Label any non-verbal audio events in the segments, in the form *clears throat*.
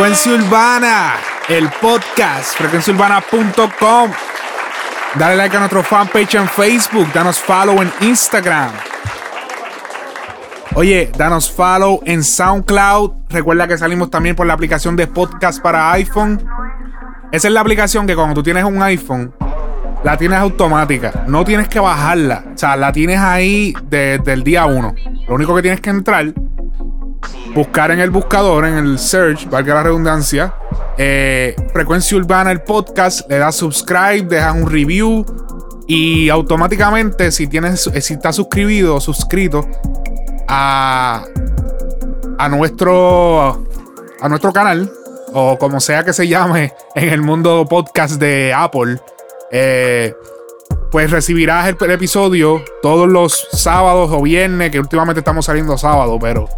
Frecuencia Urbana, el podcast, frecuenciaurbana.com. Dale like a nuestro fanpage en Facebook, danos follow en Instagram. Oye, danos follow en SoundCloud. Recuerda que salimos también por la aplicación de podcast para iPhone. Esa es la aplicación que cuando tú tienes un iPhone, la tienes automática. No tienes que bajarla. O sea, la tienes ahí desde el día 1. Lo único que tienes que entrar buscar en el buscador, en el search, valga la redundancia, eh, Frecuencia Urbana, el podcast, le das subscribe, dejas un review y automáticamente, si tienes, eh, si estás suscribido o suscrito a, a nuestro a nuestro canal o como sea que se llame *laughs* en el mundo podcast de Apple, eh, pues recibirás el, el episodio todos los sábados o viernes, que últimamente estamos saliendo sábado, pero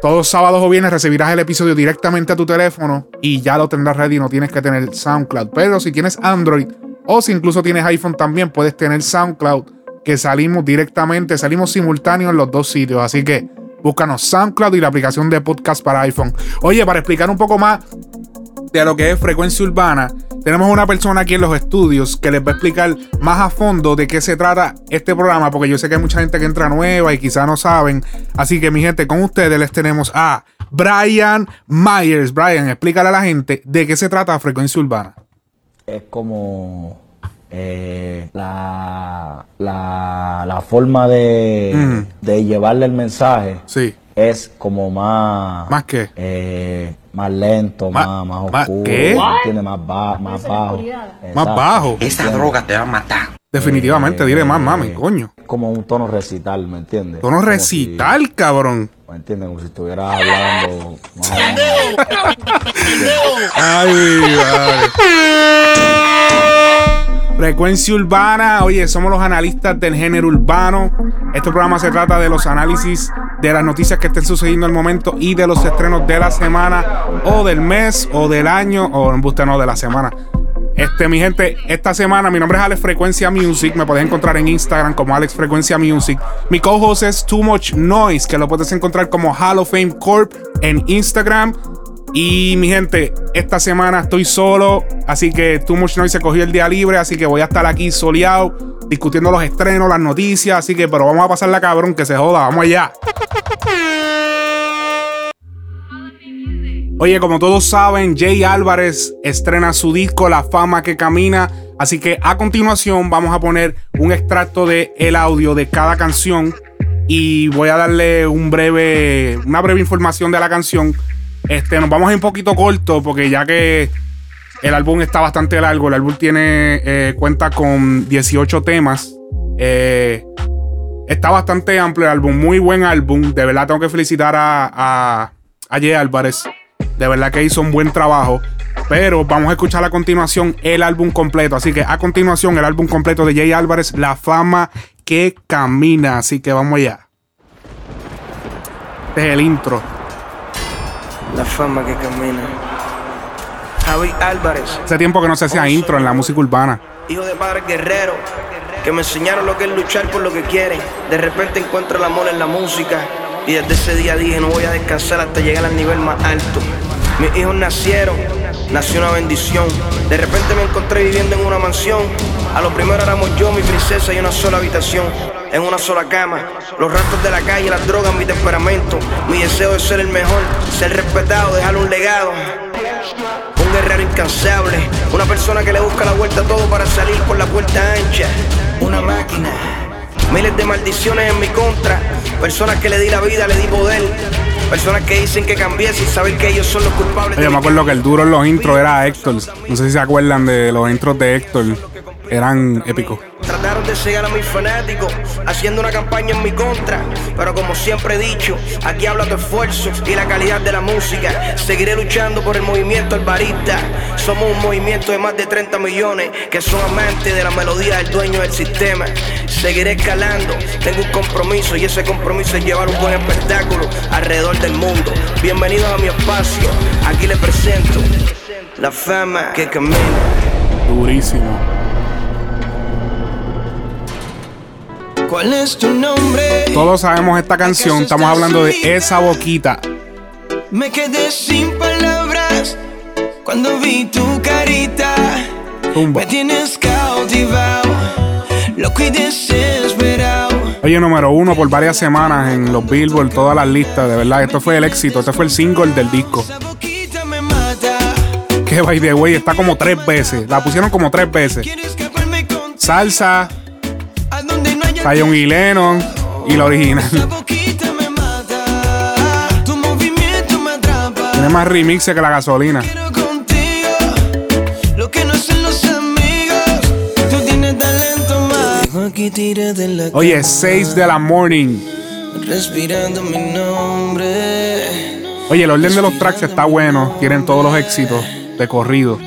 todos sábados o viernes recibirás el episodio directamente a tu teléfono y ya lo tendrás ready. No tienes que tener SoundCloud. Pero si tienes Android o si incluso tienes iPhone también, puedes tener SoundCloud que salimos directamente, salimos simultáneos en los dos sitios. Así que búscanos SoundCloud y la aplicación de podcast para iPhone. Oye, para explicar un poco más de lo que es frecuencia urbana, tenemos una persona aquí en los estudios que les va a explicar más a fondo de qué se trata este programa, porque yo sé que hay mucha gente que entra nueva y quizá no saben. Así que mi gente, con ustedes les tenemos a Brian Myers. Brian, explícale a la gente de qué se trata frecuencia urbana. Es como eh, la, la, la forma de, de llevarle el mensaje Sí. es como más... ¿Más qué? eh, más lento, más, más ma- oscuro, ¿qué? tiene más, ba- más bajo. Más bajo. Esa droga te va a matar. Definitivamente, Eh, dile más mami, coño. Como un tono recital, ¿me entiendes? Tono Como recital, cabrón. ¿Me entiendes? Como si estuvieras hablando más o menos. Ay, madre. Frecuencia urbana, oye, somos los analistas del género urbano. Este programa se trata de los análisis de las noticias que estén sucediendo al momento y de los estrenos de la semana o del mes o del año o en busca no de la semana. Este, mi gente, esta semana mi nombre es Alex Frecuencia Music. Me puedes encontrar en Instagram como Alex Frecuencia Music. Mi co-host es Too Much Noise, que lo puedes encontrar como Hall of Fame Corp en Instagram. Y mi gente, esta semana estoy solo, así que Too Much Noise se cogió el día libre, así que voy a estar aquí soleado, discutiendo los estrenos, las noticias, así que, pero vamos a pasarla cabrón, que se joda, vamos allá. Oye, como todos saben, Jay Álvarez estrena su disco La Fama que Camina. Así que a continuación vamos a poner un extracto de el audio de cada canción. Y voy a darle un breve, una breve información de la canción. Este, nos vamos a ir un poquito corto porque ya que el álbum está bastante largo. El álbum tiene, eh, cuenta con 18 temas. Eh, está bastante amplio el álbum, muy buen álbum. De verdad tengo que felicitar a, a, a Jay Álvarez. De verdad que hizo un buen trabajo. Pero vamos a escuchar a continuación el álbum completo. Así que a continuación el álbum completo de Jay Álvarez, La Fama que Camina. Así que vamos allá. Este es el intro. La fama que camina. Javi Álvarez, Hace tiempo que no se hacía intro en la música urbana. hijo de padres guerreros, que me enseñaron lo que es luchar por lo que quieren. De repente encuentro el amor en la música. Y desde ese día dije, no voy a descansar hasta llegar al nivel más alto. Mis hijos nacieron, nació una bendición. De repente me encontré viviendo en una mansión. A lo primero éramos yo, mi princesa y una sola habitación. En una sola cama, los rastros de la calle, las drogas, mi temperamento. Mi deseo de ser el mejor, ser respetado, dejar un legado. Un guerrero incansable, una persona que le busca la vuelta a todo para salir por la puerta ancha. Una máquina, miles de maldiciones en mi contra. Personas que le di la vida, le di poder. Personas que dicen que cambié sin saber que ellos son los culpables. De me acuerdo que el duro en los intros era Héctor. No sé si se acuerdan de los intros de Héctor. Eran épicos. Trataron de cegar a mis fanáticos, haciendo una campaña en mi contra. Pero como siempre he dicho, aquí habla tu esfuerzo y la calidad de la música. Seguiré luchando por el movimiento albarista. Somos un movimiento de más de 30 millones que son amantes de la melodía del dueño del sistema. Seguiré escalando, tengo un compromiso y ese compromiso es llevar un buen espectáculo alrededor del mundo. Bienvenidos a mi espacio, aquí les presento la fama que camina. Durísimo. ¿Cuál es tu nombre? Todos sabemos esta canción. Estamos hablando de esa boquita. Me quedé sin palabras cuando vi tu carita. Tumba. Me tienes cautivado, loco y desesperado. Oye, número uno por varias semanas en los Billboard, todas las listas. De verdad, esto fue el éxito. Este fue el single del disco. Esa boquita me mata. Que by the way está como tres veces. La pusieron como tres veces. Salsa, Zion y Lennon y la original. Tiene más remixes que la gasolina. Oye, 6 de la morning. Respirando mi nombre. Oye, el orden de los tracks está bueno. Tienen todos los éxitos de corrido.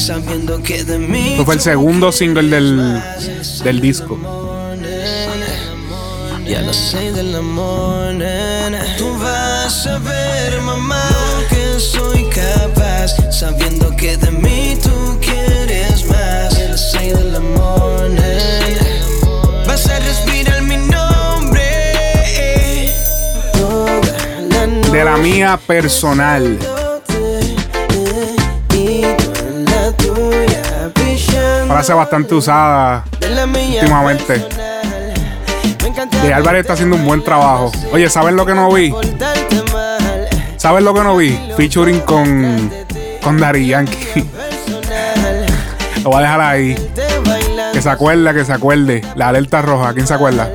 Esto fue el segundo single del, del disco. Y a las seis de la morning Tú vas a ver, mamá Lo que soy capaz. Sabiendo que de mí tú quieres más. Y a las seis de la morning Vas a respirar mi nombre. De la mía personal. Frase bastante usada. últimamente. De Álvarez está haciendo un buen trabajo. Oye, ¿saben lo que no vi? ¿Saben lo que no vi? Featuring con, con Daddy Yankee. *laughs* Lo voy a dejar ahí. Que se acuerda, que se acuerde. La alerta roja. ¿Quién se acuerda?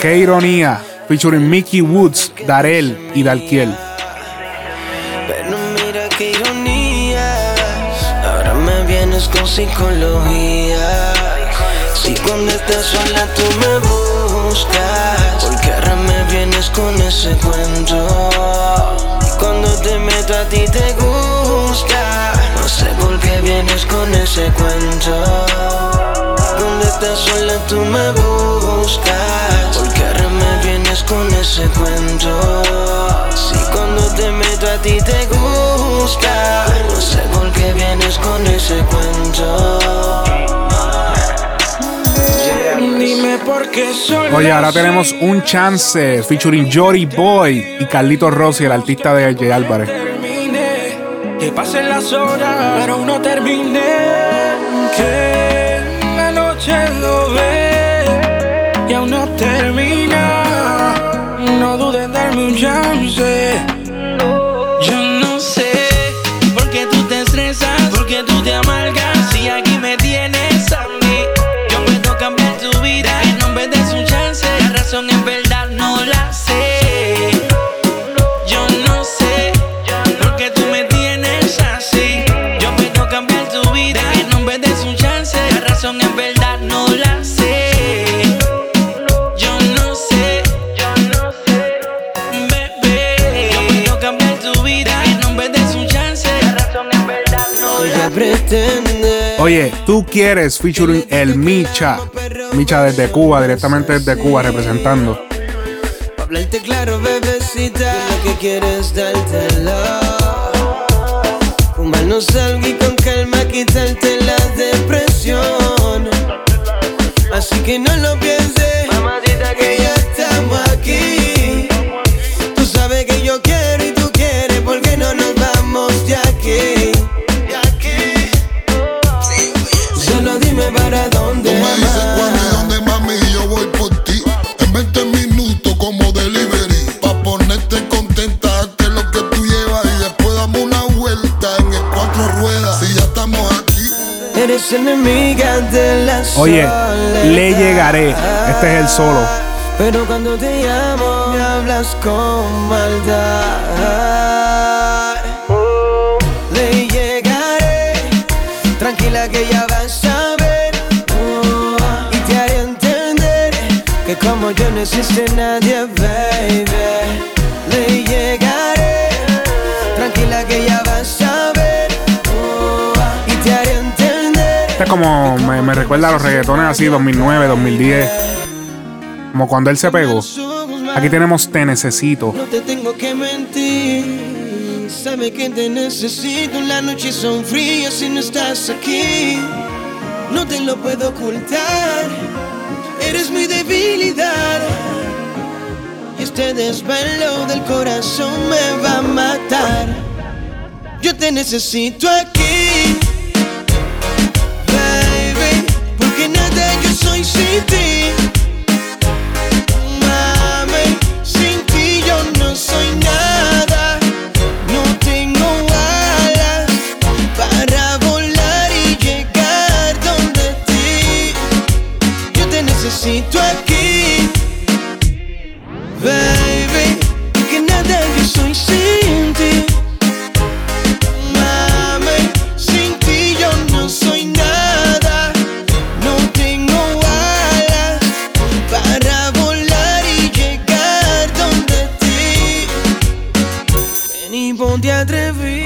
Qué ironía. Featuring Mickey Woods, Darel y Dalkiel. Con psicología. Si cuando estás sola tú me buscas porque ahora me vienes con ese cuento y cuando te meto a ti te gusta no sé por qué vienes con ese cuento. Cuando estás sola tú me buscas Porque ahora me vienes con ese cuento Si cuando te meto a ti te Oye, ahora tenemos un chance. Featuring Jory Boy y Carlito Rossi, el artista de J. Álvarez. termine, que pasen las horas, pero Oye, tú quieres featuring el Micha. Micha desde Cuba, directamente desde Cuba, representando. Hablarte claro, bebecita que quieres dártelo Fumarnos algo y con calma quitarte la depresión Así que no lo pienses Oye, le llegaré. Este es el solo. Pero cuando te llamo, me hablas con maldad. Le llegaré, tranquila que ya vas a ver. Y te haré entender que como yo no existe nadie, baby. Este es como me, me recuerda a los reggaetones así, 2009, 2010. Como cuando él se pegó. Aquí tenemos Te Necesito. No te tengo que mentir. Sabe que te necesito. Las noches son frías y no estás aquí. No te lo puedo ocultar. Eres mi debilidad. Este desvelo del corazón me va a matar. Yo te necesito aquí. Nada yo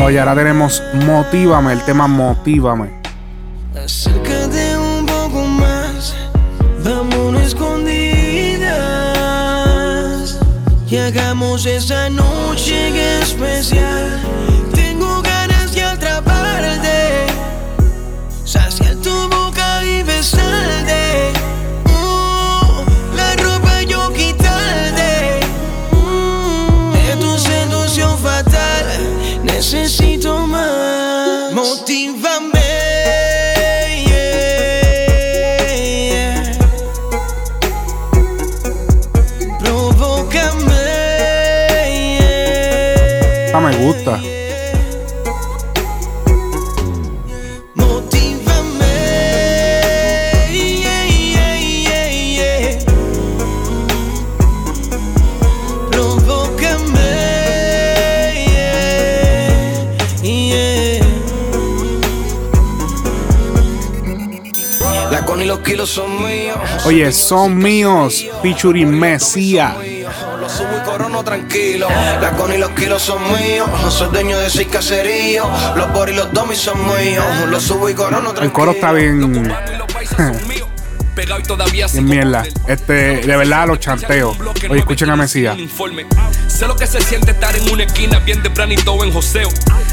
Oye, ahora tenemos Motívame, el tema Motívame. Acércate un poco más, vámonos escondidas y hagamos esa noche especial. Míos. Oye, son míos. Featuring Mesía. Tranquilo. La con y los kilos son míos. No soy dueño de seis caseríos. Los por y los domis son míos. Lo subo y corono tranquilo. El coro está bien. Y todavía Bien mierda. Este, de verdad, los chanteos. Oye, escuchen a Mesía. Un informe. Sé lo que se siente estar en una esquina bien tempranito en joseo.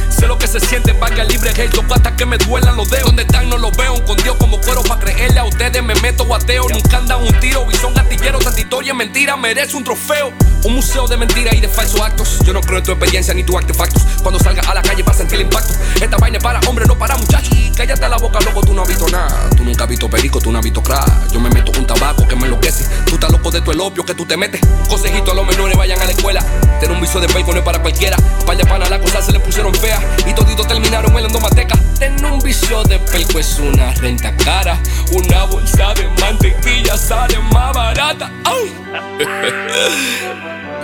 Sé lo que se siente vaga libre toco hasta que me duelan los dedos. Donde están no los veo, con Dios como cuero para creerle a ustedes me meto guateo. Nunca andan un tiro y son gatilleros, tanta historia mentira, merece un trofeo. Un museo de mentiras y de falsos actos. Yo no creo en tu experiencia ni tus artefactos. Cuando salga a la calle vas a sentir el impacto. Esta vaina es para hombre, no para muchachos. Cállate la boca, loco, tú no has visto nada. Tú nunca has visto perico, tú no has visto crack. Yo me meto un tabaco que me enloquece. Tú estás loco de tu elopio que tú te metes. Consejito a los menores, vayan a la escuela. Tener un viso de payphone no es para cualquiera. Para de pana las cosas se le pusieron feas. Y toditos terminaron huelando mateca. Tener un vicio de pelco es una renta cara. Una bolsa de mantequilla sale más barata. ¡Ay!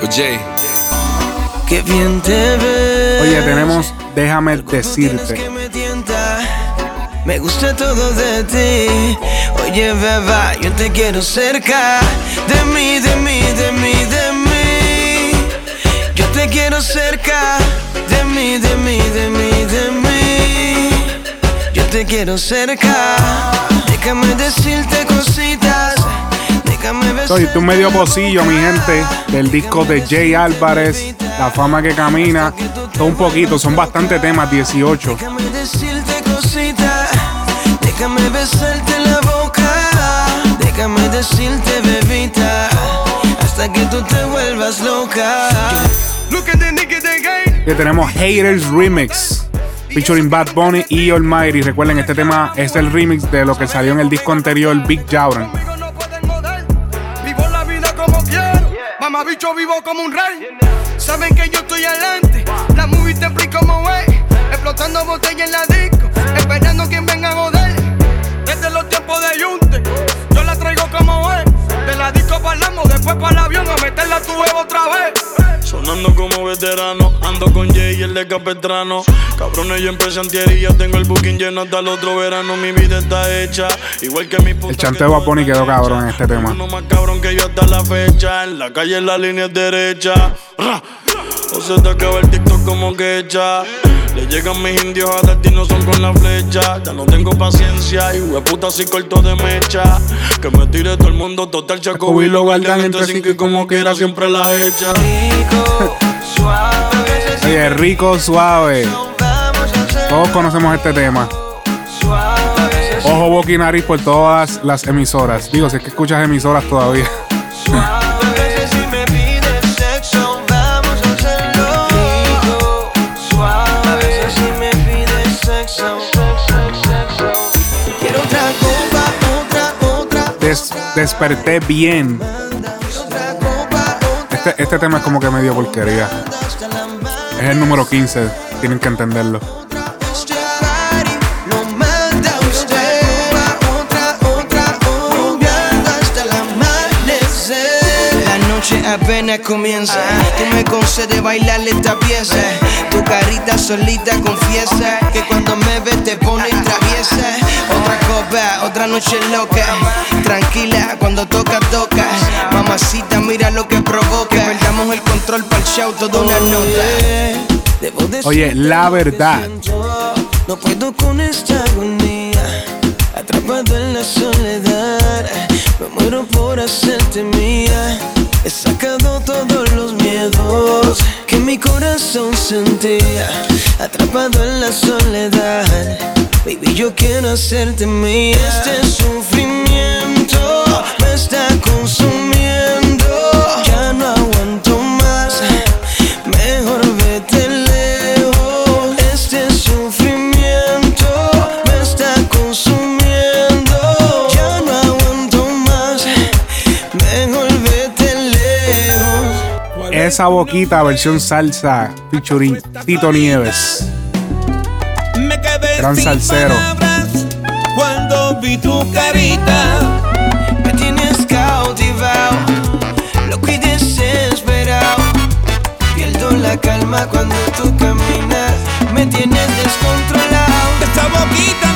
*laughs* Oye. Qué bien te ves. Oye, tenemos Déjame decirte. Me gusta todo de ti. Oye, beba, yo te quiero cerca. De mí, de mí, de mí, de mí. Yo te quiero cerca. De mí, de mí, de mí, de mí. Yo te quiero cerca. Déjame decirte cositas. Soy tú medio pocillo, mi gente, del disco de Jay Álvarez, La fama que camina. Todo un poquito, son bastantes temas, 18. Déjame decirte cositas, déjame besarte la boca, déjame decirte bebita, hasta que tú te vuelvas loca. Look at the nigga the game. Que tenemos Haters Remix, featuring Bad Bunny y Almighty. Recuerden, este tema es el remix de lo que salió en el disco anterior, Big como quiero. Mamá bicho vivo como un rey. Saben que yo estoy adelante. La movie te explico cómo es. Explotando botella en la disco. Esperando quien venga a joder de los tiempos de Yunte. Yo la traigo como es. De la disco parlamos, después para el avión a meterla a tu huevo otra vez. Sonando como veterano, ando con Jay y el de Capetrano. Cabrones, yo empecé antiería, tengo el booking lleno hasta el otro verano. Mi vida está hecha, igual que mi puta El chanteo a Pony quedó cabrón en este tema. No más cabrón que yo hasta la fecha. En la calle la línea derecha. O se te acaba el TikTok como que echa. Le llegan mis indios a darte y no son con la flecha. Ya no tengo paciencia y puta así corto de mecha. Que me tire todo el mundo total chaco y lo guardan entre cinco y como quiera siempre la echa. Oye, rico, suave. Todos conocemos este tema. Ojo, boca y nariz por todas las emisoras. Digo, si es que escuchas emisoras todavía. Des- desperté bien. Este, este tema es como que medio porquería. Es el número 15. Tienen que entenderlo. Apenas comienza. Tú me concedes bailar esta pieza. Tu carita solita confiesa que cuando me ves te pones traviesa. Otra copa, otra noche loca. Tranquila, cuando toca, toca. Mamacita, mira lo que provoca. Que perdamos el control para el show, toda una nota. Oye, la verdad. no puedo con esta agonía, atrapado en la soledad. Me muero por hacerte mía. He sacado todos los miedos que mi corazón sentía, atrapado en la soledad. Baby, yo quiero hacerte mía. Este sufrimiento me está consumiendo. Esa boquita, versión salsa, featuring Tito Nieves. Me quedé Gran sin salsero. palabras cuando vi tu carita. Me tienes cautivado, loco y desesperado. Pierdo la calma cuando tú caminas. Me tienes descontrolado. Esa boquita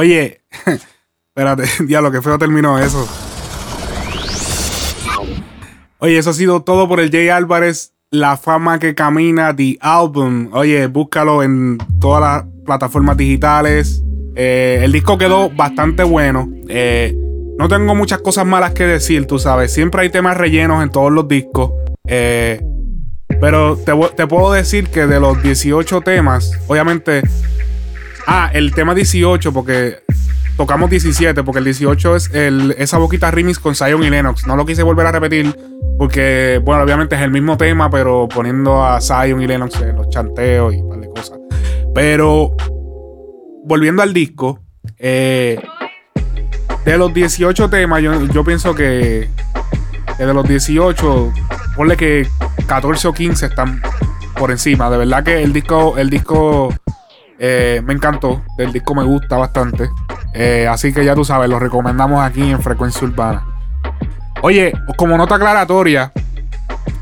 Oye, *laughs* espérate, *laughs* diablo, que feo terminó eso. Oye, eso ha sido todo por el Jay Álvarez, La fama que camina, The Album. Oye, búscalo en todas las plataformas digitales. Eh, el disco quedó bastante bueno. Eh, no tengo muchas cosas malas que decir, tú sabes. Siempre hay temas rellenos en todos los discos. Eh, pero te puedo decir que de los 18 temas, obviamente Ah, el tema 18, porque tocamos 17, porque el 18 es el, esa boquita remix con Zion y Lennox. No lo quise volver a repetir, porque, bueno, obviamente es el mismo tema, pero poniendo a Zion y Lennox en los chanteos y un par de cosas. Pero, volviendo al disco, eh, de los 18 temas, yo, yo pienso que, de los 18, ponle que 14 o 15 están por encima. De verdad que el disco, el disco eh, me encantó. El disco me gusta bastante. Eh, así que ya tú sabes, lo recomendamos aquí en Frecuencia Urbana. Oye, como nota aclaratoria,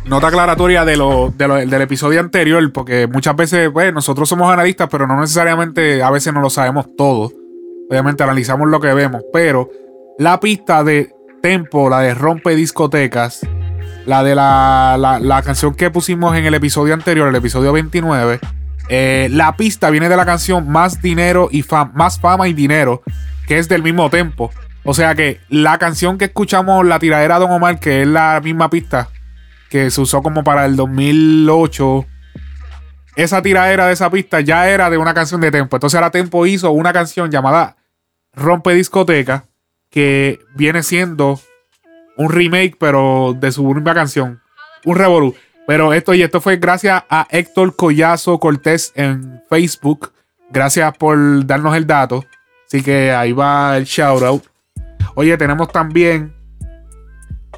nota aclaratoria de lo, de lo- del episodio anterior, porque muchas veces, pues, nosotros somos analistas, pero no necesariamente a veces no lo sabemos todo. Obviamente analizamos lo que vemos, pero la pista de Tempo, la de Rompe Discotecas, la de la, la- la canción que pusimos en el episodio anterior, el episodio 29, eh, la pista viene de la canción Más Dinero y Fama, Más Fama y Dinero, que es del mismo tempo. O sea que la canción que escuchamos, la tiradera de Don Omar, que es la misma pista que se usó como para el 2008, esa tiradera de esa pista ya era de una canción de Tempo. Entonces ahora Tempo hizo una canción llamada Rompe Discoteca, que viene siendo un remake, pero de su única canción. Un revolú. Pero esto y esto fue gracias a Héctor Collazo Cortés en Facebook. Gracias por darnos el dato. Así que ahí va el shout out. Oye, tenemos también.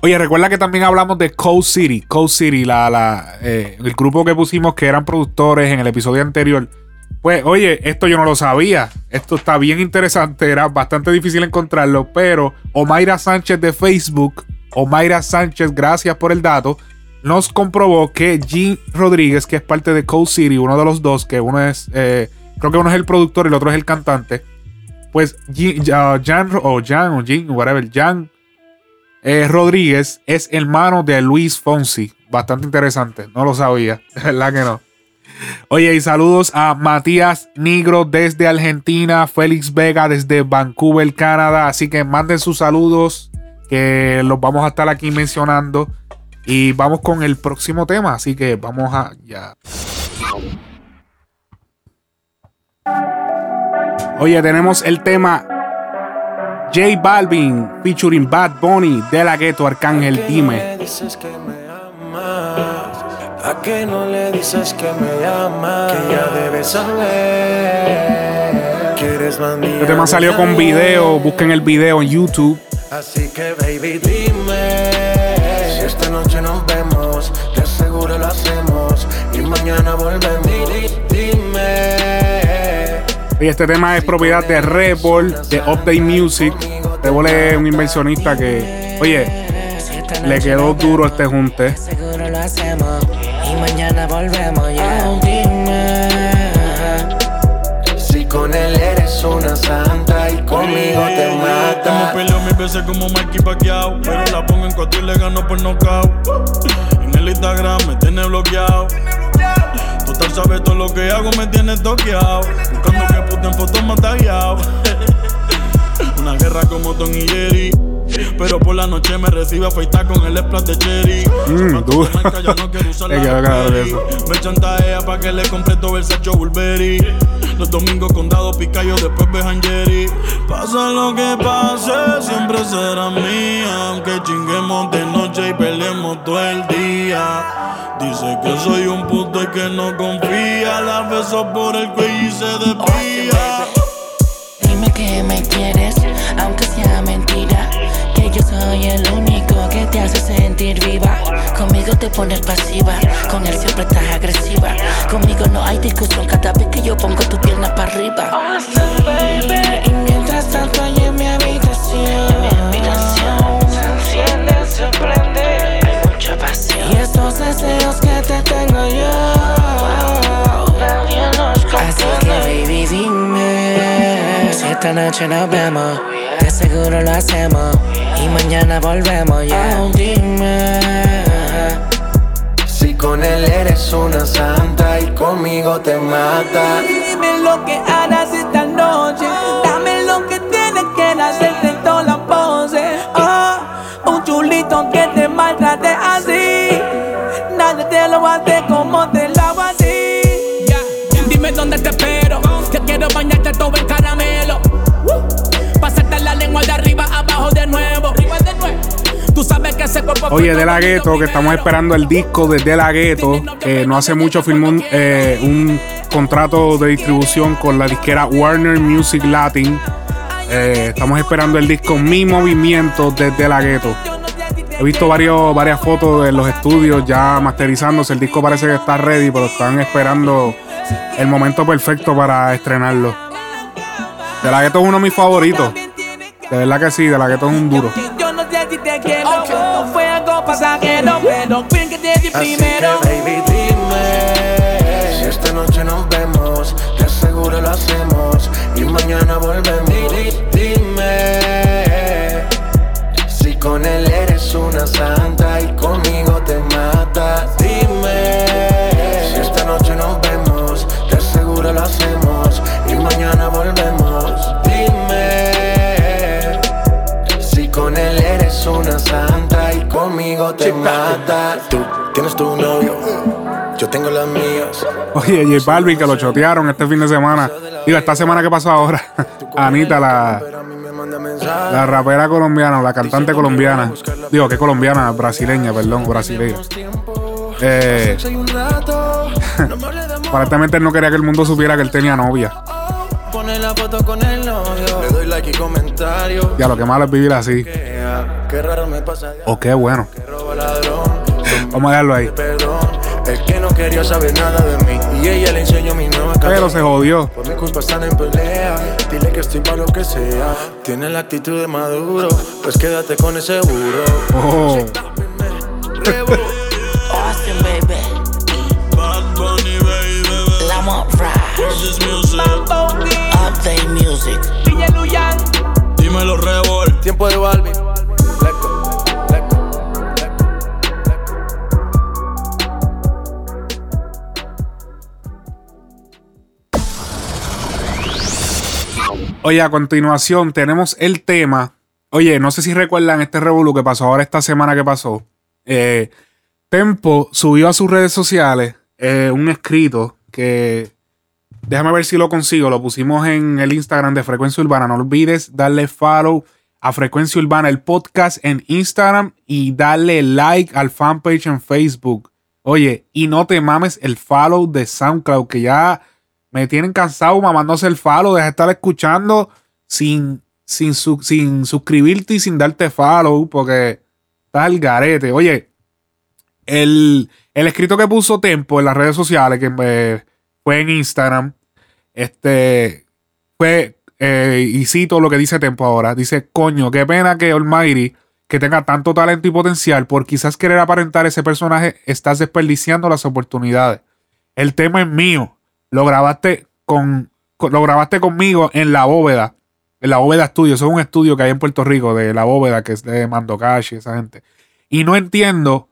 Oye, recuerda que también hablamos de Cold City. Cold City, la, la, eh, el grupo que pusimos que eran productores en el episodio anterior. Pues, oye, esto yo no lo sabía. Esto está bien interesante. Era bastante difícil encontrarlo. Pero Omaira Sánchez de Facebook, Omaira Sánchez, gracias por el dato, nos comprobó que Jean Rodríguez, que es parte de Cold City, uno de los dos, que uno es, eh, creo que uno es el productor y el otro es el cantante. Pues Jean, Jan, o Jan, o whatever, Jan eh, Rodríguez es hermano de Luis Fonsi. Bastante interesante. No lo sabía. *laughs* De verdad que no. Oye, y saludos a Matías Nigro desde Argentina, Félix Vega desde Vancouver, Canadá. Así que manden sus saludos, que los vamos a estar aquí mencionando. Y vamos con el próximo tema. Así que vamos a ya. Oye, tenemos el tema J Balvin featuring Bad Bunny de la Ghetto Arcángel Dime. ¿A qué no le dices que me amas? Que ya debes saber que eres más mía Este tema salió con video, busquen el video en YouTube. Así que baby dime esta noche nos vemos Te aseguro lo hacemos Y mañana volvemos Dime Y este tema es propiedad de Red Bull, de Update Music. Red Bull es un inversionista que, oye, le quedó duro este junte. Seguro lo hacemos y mañana volvemos peleado mil veces como Mikey Pacquiao. Pero la pongo en cuatro y le gano por nocaut En el Instagram me tiene bloqueado. Total sabe todo lo que hago me tiene toqueado. Buscando que puta en fotos me ha tagueado. *laughs* Una guerra como Tom y Jerry. Pero por la noche me recibe afeitar con el splash de cherry. Mm, marca, ya no quiero *laughs* usar la. Me chantajea pa' que le compre todo el sacho Burberry. Los domingos condado picayo, después bejan Jerry. Pasa lo que pase, siempre será mía. Aunque chinguemos de noche y peleemos todo el día. Dice que soy un puto y que no confía. La beso por el cuello y se desvía. Dime que me quieres, aunque sea mentira. Que yo soy el único te hace sentir viva. Conmigo te pones pasiva, con él siempre estás agresiva. Conmigo no hay discusión cada vez que yo pongo tu pierna para arriba. Awesome, baby. Y mientras tanto, ahí en mi habitación. mi habitación se enciende, se prende. Hay mucha pasión. Y estos deseos que te tengo yo. Nadie nos Así que, baby, dime. Si esta noche nos vemos, de seguro lo hacemos. Y mañana volvemos, ya. dime. Si con él eres una santa Y conmigo te mata Dime lo que harás esta noche. Dame lo que tienes que hacerte en toda la pose. Ah, un chulito que Oye, De La Ghetto, que estamos esperando el disco de De La Ghetto, que no hace mucho firmó un, eh, un contrato de distribución con la disquera Warner Music Latin. Eh, estamos esperando el disco Mi Movimiento de De La Ghetto. He visto varios, varias fotos de los estudios ya masterizándose. El disco parece que está ready, pero están esperando el momento perfecto para estrenarlo. De La Ghetto es uno de mis favoritos. De verdad que sí, De La Ghetto es un duro. Te quiero. No fue algo pasajero, pero ven que te di Así primero. que baby dime Si esta noche nos vemos Te aseguro lo hacemos Y mañana volvemos Dime Si con él eres una santa Y conmigo santa y conmigo te mata Tú tienes tu novio, yo tengo las mías. Oye, J Balvin que lo chotearon este fin de semana. Digo, esta semana que pasó ahora. *laughs* Anita, la, la rapera colombiana, la cantante colombiana. Digo, que colombiana, brasileña, perdón, brasileña. Eh, *laughs* aparentemente él no quería que el mundo supiera que él tenía novia. Pone la foto con el novio. Le doy like y comentario. Ya lo que malo es vivir así. Qué raro me pasa. O qué bueno. Vamos a dejarlo ahí. Perdón. El que no quería saber nada de mí. Y ella le enseñó mi nueva Pero se jodió. Por mi culpa están en pelea. Dile que estoy para lo que sea. Tiene la actitud de maduro. Pues quédate con ese burro. Oh. Austin, baby. Bad Bunny, baby. Lamont Rise. Versus Music. Update Music. Dímelo, Revol. Tiempo de Balvin. Oye, a continuación tenemos el tema. Oye, no sé si recuerdan este revolú que pasó ahora esta semana que pasó. Eh, Tempo subió a sus redes sociales eh, un escrito que. Déjame ver si lo consigo. Lo pusimos en el Instagram de Frecuencia Urbana. No olvides darle follow a Frecuencia Urbana, el podcast en Instagram y darle like al fanpage en Facebook. Oye, y no te mames el follow de SoundCloud, que ya me tienen cansado mamándose el follow. Deja de estar escuchando sin, sin, su- sin suscribirte y sin darte follow, porque estás al garete. Oye, el, el escrito que puso Tempo en las redes sociales, que eh, fue en Instagram, este fue, eh, y cito lo que dice Tempo ahora, dice, coño, qué pena que Almighty, que tenga tanto talento y potencial, por quizás querer aparentar ese personaje, estás desperdiciando las oportunidades. El tema es mío, lo grabaste con, lo grabaste conmigo en la bóveda, en la bóveda estudio, eso es un estudio que hay en Puerto Rico, de la bóveda, que es de Mando Cash y esa gente. Y no entiendo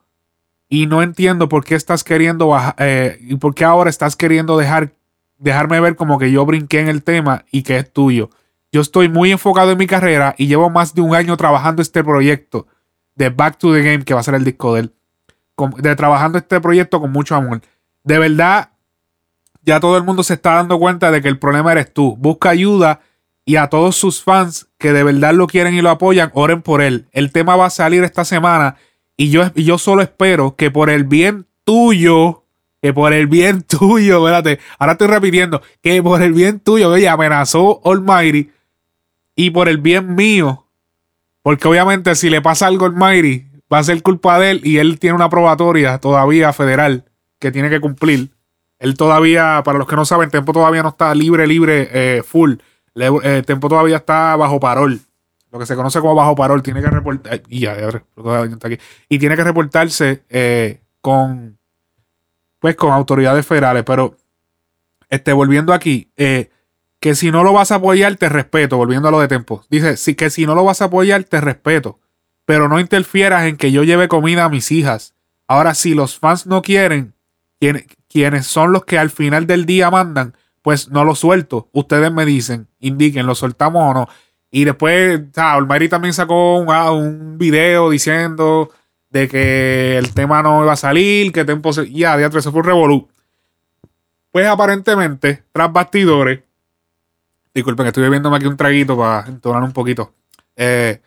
y no entiendo por qué estás queriendo bajar, eh, y por qué ahora estás queriendo dejar, dejarme ver como que yo brinqué en el tema y que es tuyo. Yo estoy muy enfocado en mi carrera y llevo más de un año trabajando este proyecto de Back to the Game, que va a ser el disco de él. De trabajando este proyecto con mucho amor. De verdad, ya todo el mundo se está dando cuenta de que el problema eres tú. Busca ayuda y a todos sus fans que de verdad lo quieren y lo apoyan, oren por él. El tema va a salir esta semana y yo, yo solo espero que por el bien tuyo, que por el bien *laughs* tuyo, espérate, ahora estoy repitiendo, que por el bien tuyo, oye, amenazó Almighty y por el bien mío, porque obviamente si le pasa algo a Almighty, va a ser culpa de él y él tiene una probatoria todavía federal que tiene que cumplir. Él todavía, para los que no saben, Tempo todavía no está libre, libre, eh, full. Le- eh, Tempo todavía está bajo parol. Lo que se conoce como bajo parol. Tiene que reportar. Y tiene que reportarse eh, con. Pues con autoridades federales. Pero. Este, volviendo aquí. que si no lo vas a apoyar, te respeto. Volviendo a lo de Tempo. Dice, que si no lo vas a apoyar, te respeto. Pero no interfieras en que yo lleve comida a mis hijas. Ahora, si los fans no quieren, quien- quienes son los que al final del día mandan, pues no lo suelto. Ustedes me dicen, indiquen, ¿lo soltamos o no? Y después, o sea, Olmairi también sacó un, ah, un video diciendo de que el tema no iba a salir, que Tempo se... Ya, de eso fue un revolú. Pues aparentemente, tras bastidores, disculpen que estoy bebiéndome aquí un traguito para entonar un poquito. Eh,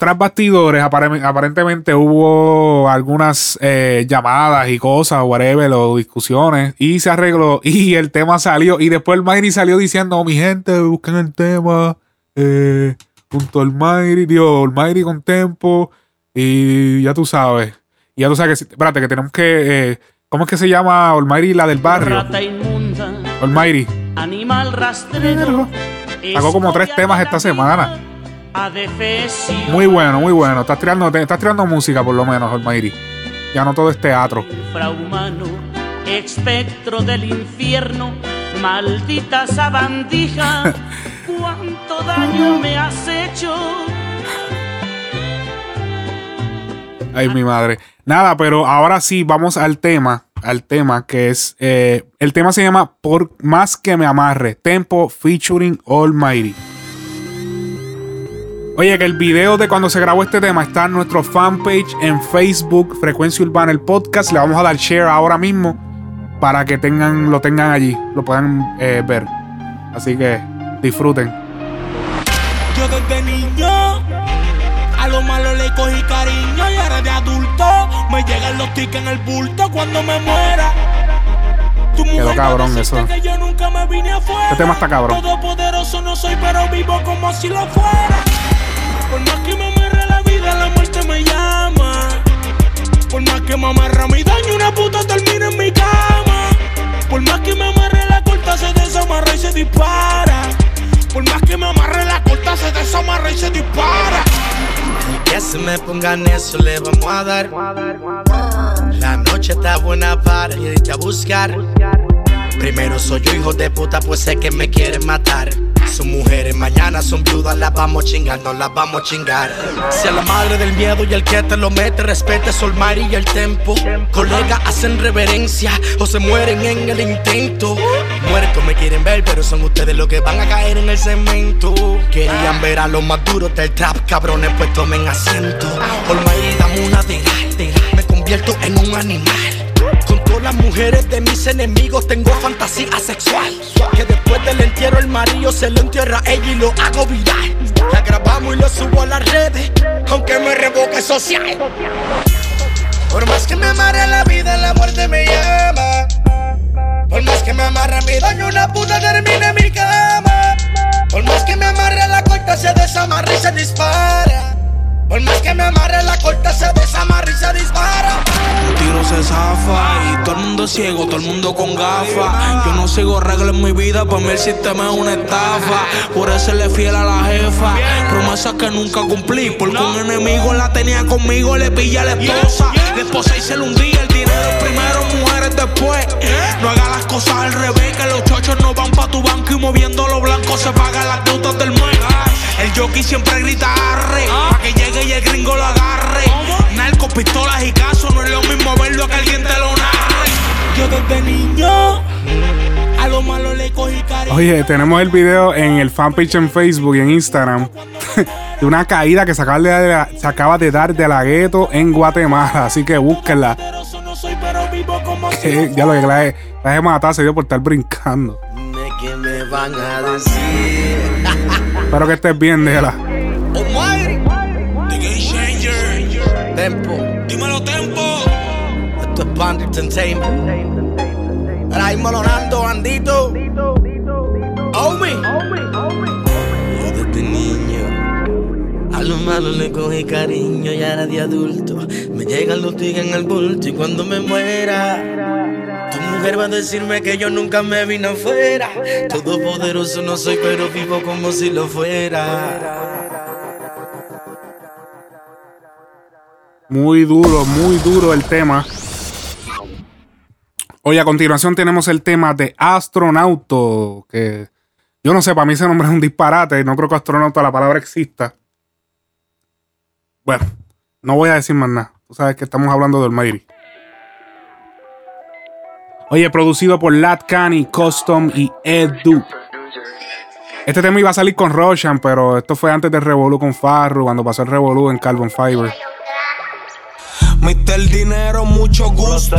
tras bastidores, apare- aparentemente hubo algunas eh, llamadas y cosas, whatever, o discusiones, y se arregló, *laughs* y el tema salió, y después el Mayri salió diciendo, "Oh, mi gente, busquen el tema, eh, junto al Mayri, digo, el Mayri con tempo, y ya tú sabes, y ya tú sabes que, espérate, que tenemos que, eh, ¿cómo es que se llama Olmairi, la del barrio? Rata inmunda, Olmairi, animal rastrero. sacó como tres temas esta semana. Muy bueno, muy bueno. Estás tirando, estás tirando música por lo menos, Olmairi. Ya no todo es teatro. infrahumano, espectro del infierno, maldita sabandija, *laughs* cuánto daño me has hecho. Ay, mi madre. Nada, pero ahora sí, vamos al tema. Al tema que es. eh, el tema se llama Por más que me amarre. Tempo featuring Almighty. Oye, que el video de cuando se grabó este tema está en nuestro fanpage en Facebook, Frecuencia Urbana, el podcast. Le vamos a dar share ahora mismo para que tengan, lo tengan allí, lo puedan eh, ver. Así que disfruten. Yo desde niño a lo malo le cogí cariño y ahora de adulto me llegan los tickets en el bulto cuando me muera. Tu Quedó cabrón eso. que yo nunca me vine afuera. Este tema está cabrón. Todopoderoso no soy, pero vivo como si lo fuera. Por más que me amarre la vida, la muerte me llama. Por más que me amarra mi daño, una puta termina en mi cama. Por más que me amarre la corta, se desamarra y se dispara. Por más que me amarre la corta, se desamarra y se dispara. Que se me pongan eso le vamos a dar. La noche está buena para irte a buscar. Primero soy yo hijo de puta, pues sé que me quieren matar. Son mujeres, mañana son viudas, las vamos chingando, las vamos a chingar. Si a la madre del miedo y el que te lo mete, respete Sol Mari y el tempo. Colegas hacen reverencia o se mueren en el intento. Muertos me quieren ver, pero son ustedes los que van a caer en el cemento. Querían ver a los más duros del trap, cabrones, pues tomen asiento. Olmairi, dame una de Me convierto en un animal. Las mujeres de mis enemigos tengo fantasía sexual. Que después del entierro el marido se lo entierra a ella y lo hago viral. La grabamos y lo subo a las redes, aunque me revoque social. Por más que me amarre la vida, la muerte me llama. Por más que me amarre mi daño, una puta termina en mi cama. Por más que me amarre la corta, se desamarra y se dispara. Por más que me amarre la corta, se desamarra y se dispara. Un tiro se zafa y todo el mundo es ciego, todo el mundo con gafas. Yo no sigo reglas en mi vida, para mí el sistema es una estafa. Por eso le fiel a la jefa. Promesas que nunca cumplí, porque un enemigo la tenía conmigo, le pilla la esposa. La esposa y se le hundía, el dinero primero, mujeres después. No hagas las cosas al revés, que los chochos no van pa' tu banco y moviendo los blancos se pagan las deudas del mes. El jockey siempre grita arre, pa' que llegue y el gringo lo agarre. Narcos, pistolas y casos, no es lo mismo verlo que alguien te lo narre. Yo desde niño a lo malo le cogí cariño. Oye, tenemos el video en el fanpage en Facebook y en Instagram *laughs* de una caída que se acaba de, dar- se acaba de dar de la gueto en Guatemala. Así que búsquenla. Que *laughs* ya lo que la he, la he matado se dio por estar brincando. ¿Qué me van a decir? Espero que estés bien, déjala. Almighty. The Game Changer. Tempo. Dímelo, Tempo. Esto es Bandit Entertainment. Ahora mismo Leonardo, bandito. A lo malo le cogí cariño y ahora de adulto. Me llegan los tigres en el bulto y cuando me muera. Tu mujer va a decirme que yo nunca me vine afuera. Todopoderoso no soy, pero vivo como si lo fuera. Muy duro, muy duro el tema. Oye, a continuación tenemos el tema de astronauto. Que yo no sé, para mí ese nombre es un disparate. No creo que astronauta la palabra exista. Bueno, no voy a decir más nada. Tú sabes que estamos hablando del Mayri. Oye, producido por Latcani, Custom y Edu. Este tema iba a salir con Roshan, pero esto fue antes del Revolu con Farru, cuando pasó el Revolu en Carbon Fiber. Mr. Dinero, mucho gusto.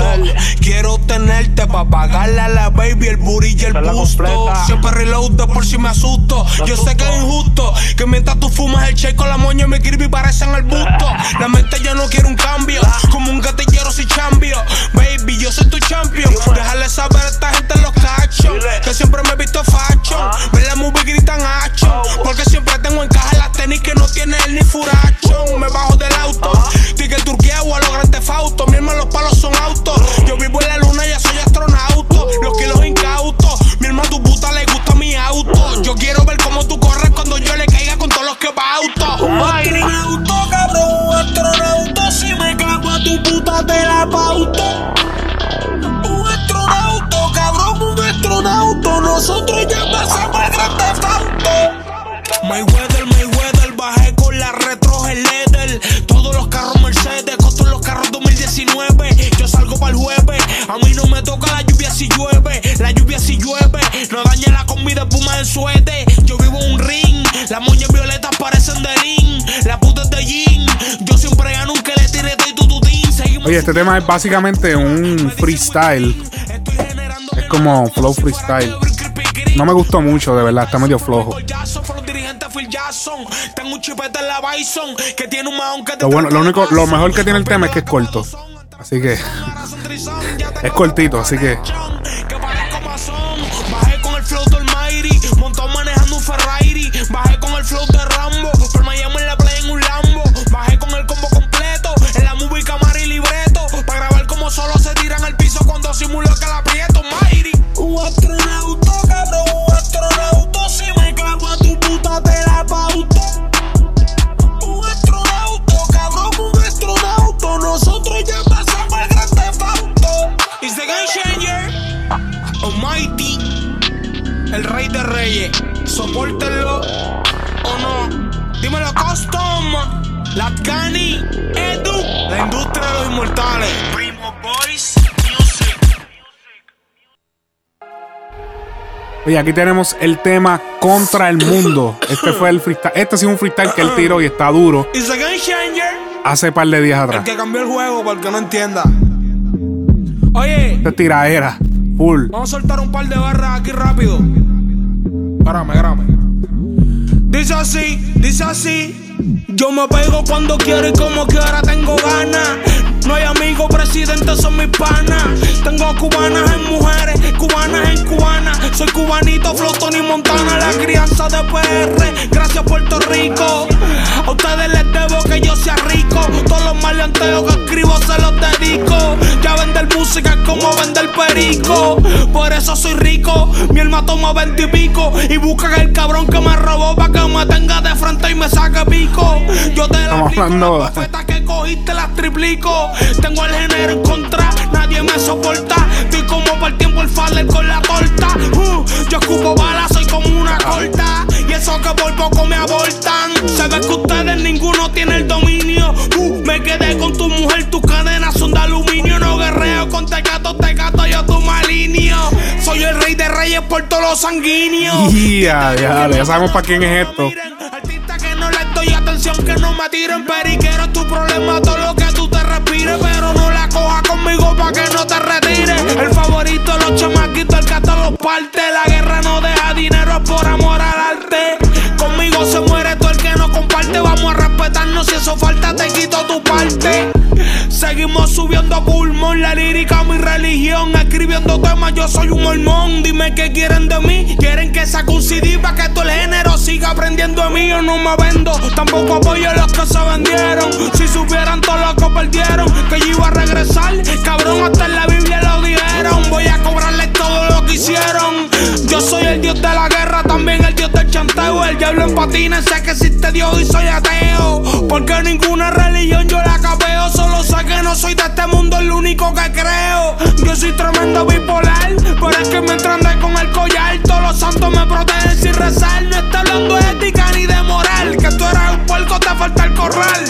Quiero tenerte para pagarle a la baby el booty y el busto. Siempre reload por si me asusto. Yo sé que es injusto que mientras tú fumas el cheque con la moña me y parecen el busto. La mente ya no quiere un cambio, como un gatillero si cambio. Baby, yo soy tu champion. Déjale saber a esta gente en los cachos que siempre me he visto facho. Ven la movie gritan hacho, porque siempre tengo en caja las tenis que no tiene él ni furacho. Me bajo del auto, ticket turqueado a los grandes fautos. Mi hermano, los palos son autos. Yo vivo en la luna, ya soy astronauta. Los kilos incautos. Mi hermano, tu puta le gusta mi auto. Yo quiero ver cómo tú corres cuando yo le caiga con todos los que pauto. Un astronauta, cabrón, un astronauta. Si me cago a tu puta, te la pauto. Un astronauta, cabrón, un astronauta. Nosotros ya pasamos si llueve. La lluvia si llueve, no dañe la comida, espuma del suete. Yo vivo en un ring, las moñas violetas parecen senderín. La puta es de jean. Yo siempre gano un que le tire todo y tu tutín. Seguimos Oye, este tema es básicamente un freestyle. Es como flow freestyle. No me gustó mucho, de verdad, está medio flojo. Lo bueno, lo único, lo mejor que tiene el tema es que es corto. Así que es cortito, así que Bajé con el flow del Mighty, montado manejando un Ferrari. Bajé con el flow de Rambo, por Miami en la playa en un Lambo. Bajé con el combo completo, en la movie, cámara y libreto. Para grabar como solo se tiran al piso cuando simulo que la aprieto, Mighty. Un astronauta, cabrón, el rey de reyes. Sopórtenlo o no. Dímelo, Custom, Latcani, Edu, la industria de los inmortales. Primo Boys, Music. Oye, aquí tenemos el tema contra el mundo. Este fue el freestyle. Este sí es un freestyle que él tiró y está duro. It's the game changer. Hace par de días El atrás. que cambió el juego, para el que no entienda. Oye, Esta tiraera. Full. Vamos a soltar un par de barras aquí rápido. Grame, grame. Dice así, dice así. Yo me pego cuando quiero y como quiera tengo ganas. No hay amigos, presidentes son mis panas. Tengo cubanas en mujeres, cubanas en cubanas. Soy cubanito, flotón y montana, la crianza de PR. Gracias Puerto Rico. A ustedes les debo que yo sea rico. Todos los maleanteos que escribo se los dedico. Ya vender música es como vender perico. Por eso soy rico. Mi alma toma veinte y pico. Y busca el cabrón que me robó para que me tenga de frente y me saque pico. Yo te la Estamos hablando- que cogiste las triplico. Tengo el género en contra, nadie me soporta. Estoy como para el tiempo el fader con la torta. Uh, yo escupo balas, soy como una corta. Y eso que por poco me abortan. Se ve que ustedes ninguno tiene el dominio. Uh, me quedé con tu mujer, tus cadenas son de aluminio. No guerreo con tecato, tecato, yo tu malinio. Soy el rey de reyes por todos los sanguíneos. *laughs* Ya, ya, ya sabemos para quién es esto. Artista que no les doy atención, que no me tiren periquero. Tu problema, todo lo que Pero no la cojas conmigo pa' que no te retires. El favorito de los chamaquitos, el que hasta los parte. La guerra no deja dinero, por amor al arte. Conmigo se muere todo el que no comparte. Vamos a si eso falta, te quito tu parte. Seguimos subiendo pulmón, la lírica, mi religión. Escribiendo temas, yo soy un mormón. Dime qué quieren de mí. Quieren que saque un CD para que todo el género siga aprendiendo de mí. Yo no me vendo, tampoco apoyo a los que se vendieron. Si supieran todo lo que perdieron, que yo iba a regresar. Cabrón, hasta en la Biblia lo dijeron. Voy a cobrarle todo lo Yo soy el dios de la guerra, también el dios del chanteo. El diablo en patines, sé que existe Dios y soy ateo. Porque ninguna religión yo la capeo. Solo sé que no soy de este mundo, el único que creo. Yo soy tremendo bipolar, pero es que mientras ande con el collar, los santos me protegen sin rezar. No está hablando de ética ni de moral. Que tú eres un puerco, te falta el corral.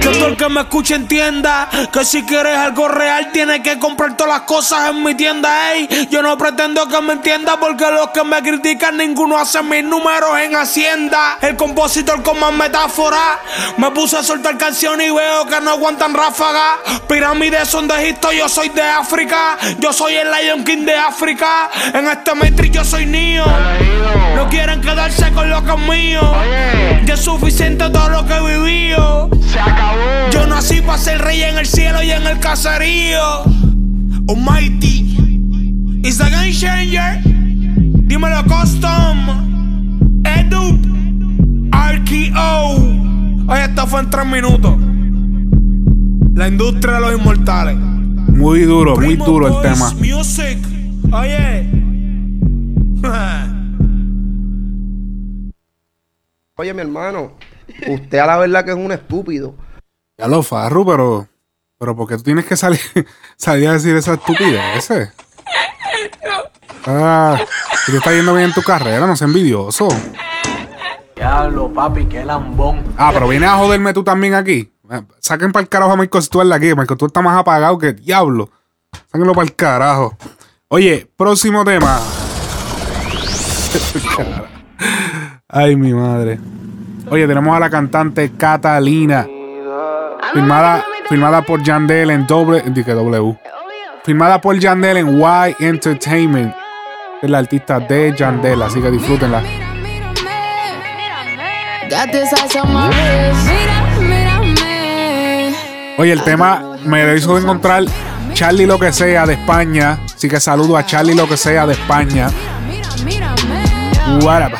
Que todo el que me escuche entienda que si quieres algo real, tienes que comprar todas las cosas en mi tienda. Ey, yo no pretendo que me entienda porque los que me critican, ninguno hace mis números en Hacienda. El compositor con más metáfora. Me puse a soltar canciones y veo que no aguantan ráfaga. Pirámides son de Egipto, yo soy de África. Yo soy el Lion King de África. En este Matrix yo soy No quieren quedarse con lo que es mío. Ya es suficiente todo lo que he vivido. Se acabó. Yo nací para ser rey en el cielo y en el caserío. Almighty. Is the game changer. Dímelo custom. Edu. RKO. Oye, esto fue en tres minutos. La industria de los inmortales. Muy duro, muy duro el tema. Music. Oye. *laughs* Oye, mi hermano, usted a la verdad que es un estúpido. Ya lo farru, pero. Pero ¿por qué tú tienes que salir, *laughs* salir a decir esa estupidez? Ah, que te está yendo bien en tu carrera, no seas envidioso. Diablo, papi, qué lambón. Ah, pero vienes a joderme tú también aquí. Saquen para el carajo a Michael Stuart de aquí. Michael Stuart está más apagado que diablo. Sáquenlo para el carajo. Oye, próximo tema. *laughs* Ay, mi madre. Oye, tenemos a la cantante Catalina. Filmada, filmada por Yandel en doble, W. Filmada por Yandel en Y Entertainment. Es la artista de Yandel, así que disfrútenla. Oye, el tema me hizo encontrar Charlie lo que sea de España. Así que saludo a Charlie lo que sea de España. Upset.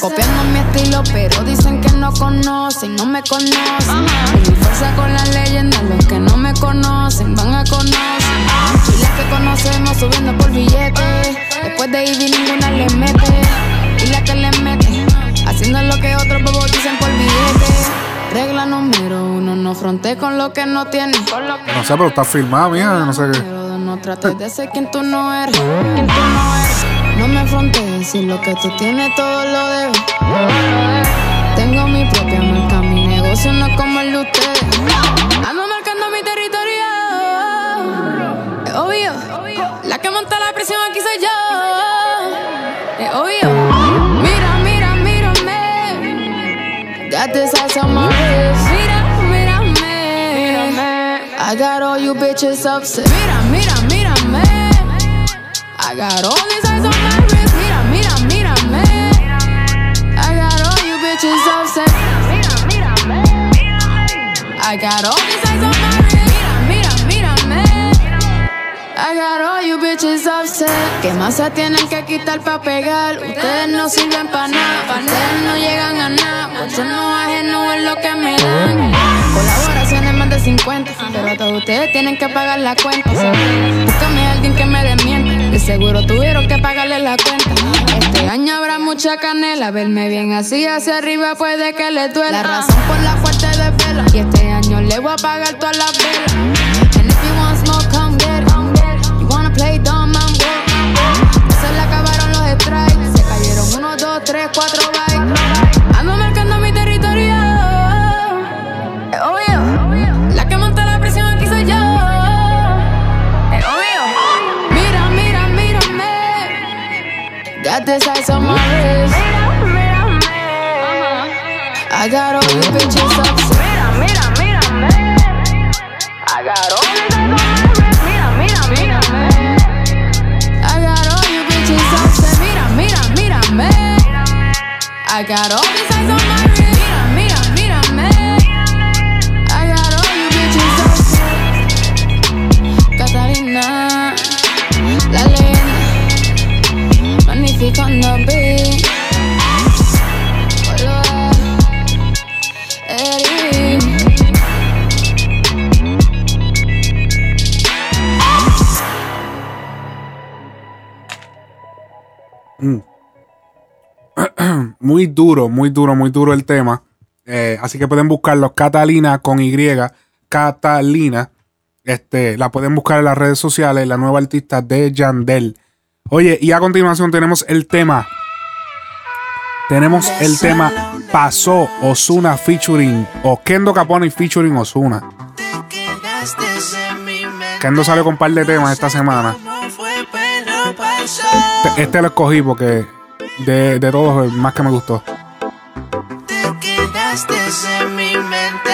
Copiando mi estilo, pero dicen que no conocen, no me conocen. Mi fuerza con las leyendas, los que no me conocen van a conocer. Y las que conocemos subiendo por billetes. Después de Ivy ninguna le mete. Y la que le mete, haciendo lo que otros bobos dicen por billetes. Regla número uno, no fronte con lo que no tienes. No sé, pero está filmada, mía. No sé qué. No trates de ser quien tú no eres. Quien tú no eres. Me frontees, si lo que tú tienes todo lo debes. Tengo mi propia marca, mi negocio no es como el de ustedes. Ando marcando mi territorio. Es obvio. La que monta la presión aquí soy yo. Es obvio. Mira, mira, mírame. Got this ice on my wrist. Mira, mírame. I got all you bitches upset. Mira, mira. I got all these eyes on my wrist. Mira, mira, mírame. I got all you bitches upset. I got all these eyes on my wrist. Mira, mira, mírame. I got all you bitches upset. ¿Qué más se tienen que quitar pa' pegar? Ustedes no sirven pa' nada. Ustedes no llegan a nada. Ustedes no ajeno es lo que me dan. Colaboraciones más de 50. Pero todos ustedes tienen que pagar la cuenta. Búscame alguien que me desmienta. Seguro tuvieron que pagarle la cuenta. Este año habrá mucha canela. Verme bien así hacia arriba puede que le duela. La razón por la fuerte de vela. Y este año le voy a pagar todas las velas. And if you want smoke, come get it. You wanna play dumb, I'm good. Se le acabaron los strikes. Se cayeron uno, dos, tres, cuatro bytes. Got this ice on my wrist. I got all you bitches upset. Mira, mira, mírame. I got all on my wrist. Mira, mira, mírame. I got all you bitches upset. Mira, mira, mírame. I got all these eyes *clears throat* muy duro, muy duro, muy duro el tema. Eh, así que pueden buscarlo. Catalina con Y. Catalina. Este, la pueden buscar en las redes sociales. La nueva artista de Yandel. Oye, y a continuación tenemos el tema. Tenemos el tema Pasó Osuna featuring o Kendo Capone featuring Osuna. Kendo salió con un par de temas esta semana. Este, este lo escogí porque de, de todos el más que me gustó. quedaste en mi mente.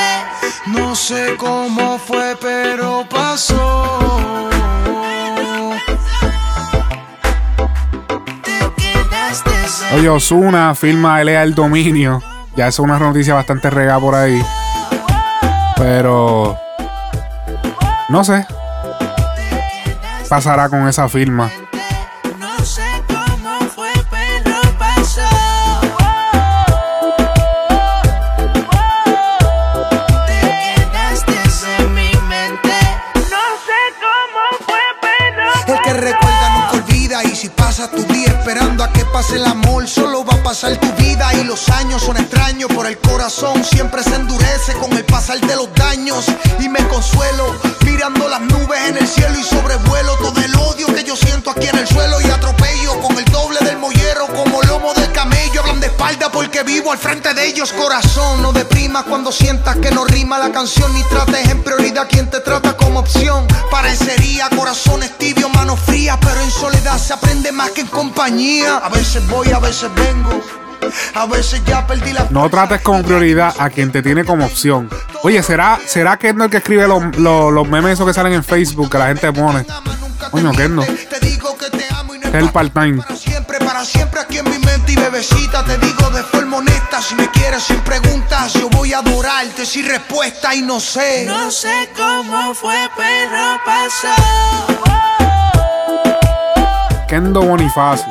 No sé cómo fue, pero pasó. Oye, Osuna firma Elea el dominio. Ya es una noticia bastante regada por ahí. Pero. No sé. Pasará con esa firma. Corazón siempre se endurece con el pasar de los daños y me consuelo mirando las nubes en el cielo y sobrevuelo todo el odio que yo siento aquí en el suelo y atropello con el doble del mollero como lomo del camello. Hablan de espalda porque vivo al frente de ellos. Corazón no deprimas cuando sientas que no rima la canción ni trates en prioridad quien te trata como opción. Parecería corazones tibios manos frías pero en soledad se aprende más que en compañía. A veces voy a veces vengo A veces ya perdí la No trates como prioridad a quien te tiene como opción. Oye, ¿será, será Kendo el que escribe los, los, los memes esos que salen en Facebook que la gente pone? Coño, Kendo. Te digo que te amo y no Es el part-time. siempre, para siempre aquí en mi mente y bebecita te digo de forma honesta si me quieres sin preguntas yo voy a adorarte sin respuesta y no sé No sé cómo fue, pero pasó. Kendo Bonifacio.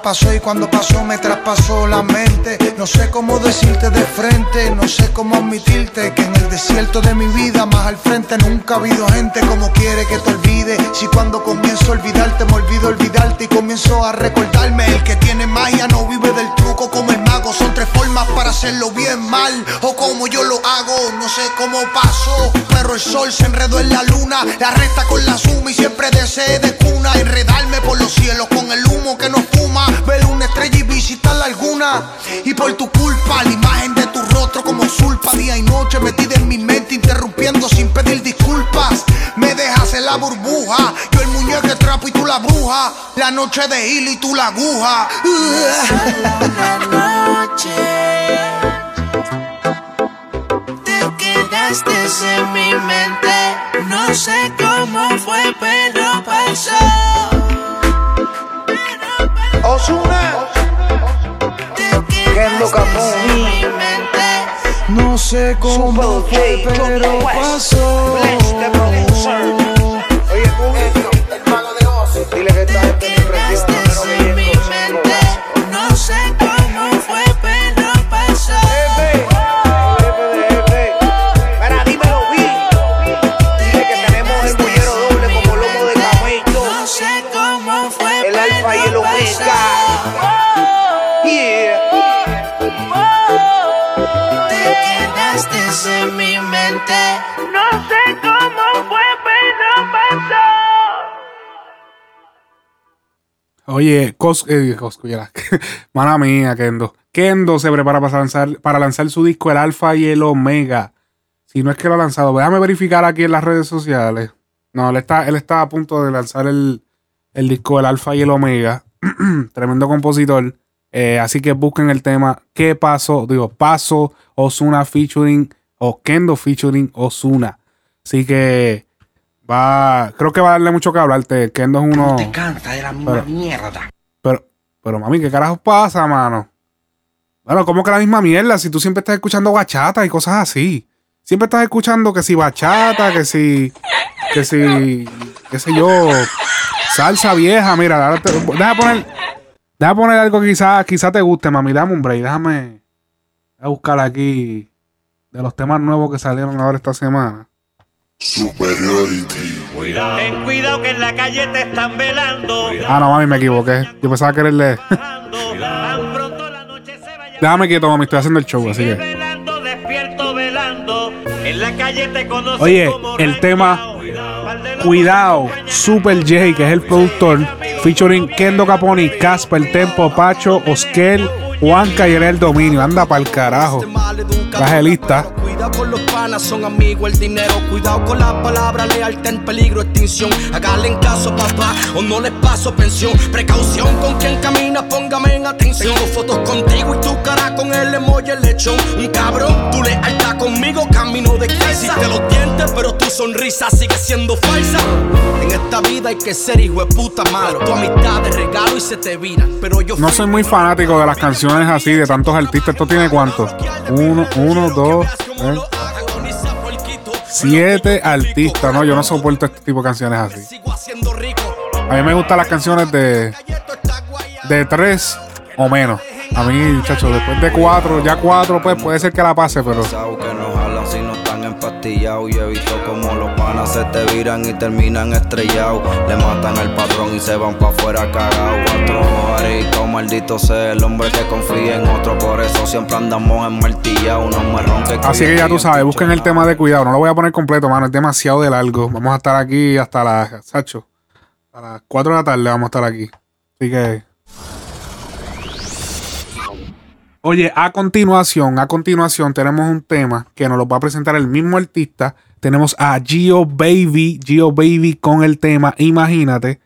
Pasó y cuando pasó me traspasó la mente. No sé cómo decirte de frente, no sé cómo admitirte que en el desierto de mi vida, más al frente, nunca ha habido gente como quiere que te olvide. Si cuando comienzo a olvidarte, me olvido olvidarte y comienzo a recordarme. El que tiene magia no vive del truco como el mago. Son tres formas para hacerlo bien mal o como yo lo hago. No sé cómo pasó, pero el sol se enredó en la luna. La resta con la suma y siempre deseé de cuna. Enredarme por los cielos con el humo que nos fuma. Ver una estrella y visitarla alguna. Y por tu culpa, la imagen de tu rostro como sulpa. Día y noche metida en mi mente, interrumpiendo sin pedir disculpas. Me dejas en la burbuja. Yo el muñeco trapo y tú la bruja. La noche de hilo y tú la aguja. noche te quedaste en mi mente. No sé cómo fue, pero pasó. Osuna, Kendo. No sé cómo fue, pero pasó. Oye, Cos, eh, *laughs* mía, Kendo. Kendo se prepara para lanzar, para lanzar su disco El Alfa y el Omega. Si no es que lo ha lanzado, déjame verificar aquí en las redes sociales. No, él está, él está a punto de lanzar el, el disco El Alfa y el Omega. *clears throat* Tremendo compositor. Eh, así que busquen el tema ¿Qué pasó? Digo, Paso, Osuna featuring o Kendo featuring Osuna. Así que va, creo que va a darle mucho que hablarte. Kendo es uno. Te canta de la misma Pero- mierda. Pero, pero mami, ¿qué carajo pasa, mano? Bueno, ¿cómo que la misma mierda? Si tú siempre estás escuchando bachata y cosas así. Siempre estás escuchando que si bachata, que si. que si. qué sé yo. Salsa vieja, mira, ahora te- deja poner. Deja poner algo que quizás quizá te guste, mami. Dame un break, déjame. Voy a buscar aquí. De los temas nuevos que salieron ahora esta semana. Superiority. Ten cuidado que en la calle te están velando. Ah, no, mami, me equivoqué. Yo pensaba que de. Déjame quieto, mami, estoy haciendo el show, así que. Velando, despierto velando. En la calle te conocen Oye, como el tema Cuidado, Super J, que es el productor, featuring Kendo Caponi, Casper, Tempo, Pacho, Oskel, Juanca y en el dominio. Anda pa'l carajo. Traje lista. Cuidado con los panas, son amigos, el dinero. Cuidado con las palabras, lealtad en peligro, extinción. Háganle en caso, papá, o no les paso pensión. Precaución con quien camina, póngame en atención. Tengo fotos contigo y tu cara con el emoji, el lechón. Un cabrón, tu lealtad conmigo, camino de casa. te los dientes, pero tu sonrisa sigue siendo falsa. En esta vida hay que ser hijo de puta malo. Tu amistad de regalo y se te vira. Pero yo No soy muy fanático de las canciones así, de tantos artistas. ¿Esto tiene cuánto? Uno, uno, dos, tres, siete artistas. No, yo no soporto este tipo de canciones así. A mí me gustan las canciones de, de tres o menos. A mí, muchachos, después de cuatro, ya cuatro, pues puede ser que la pase, pero. Que se te viran y terminan estrellados Le matan al patrón y se van pa' afuera cagados Cuatro maldito sea el hombre que confía en otro Por eso siempre andamos enmartillados, no me ronques Así que ya tú sabes, busquen el tema de cuidado. No lo voy a poner completo, mano. Es demasiado de largo. Vamos a estar aquí hasta las. Sacho. A las 4 de la tarde vamos a estar aquí. Así que. Oye, a continuación, a continuación tenemos un tema que nos lo va a presentar el mismo artista. Tenemos a Gio Baby, Gio Baby con el tema Imagínate.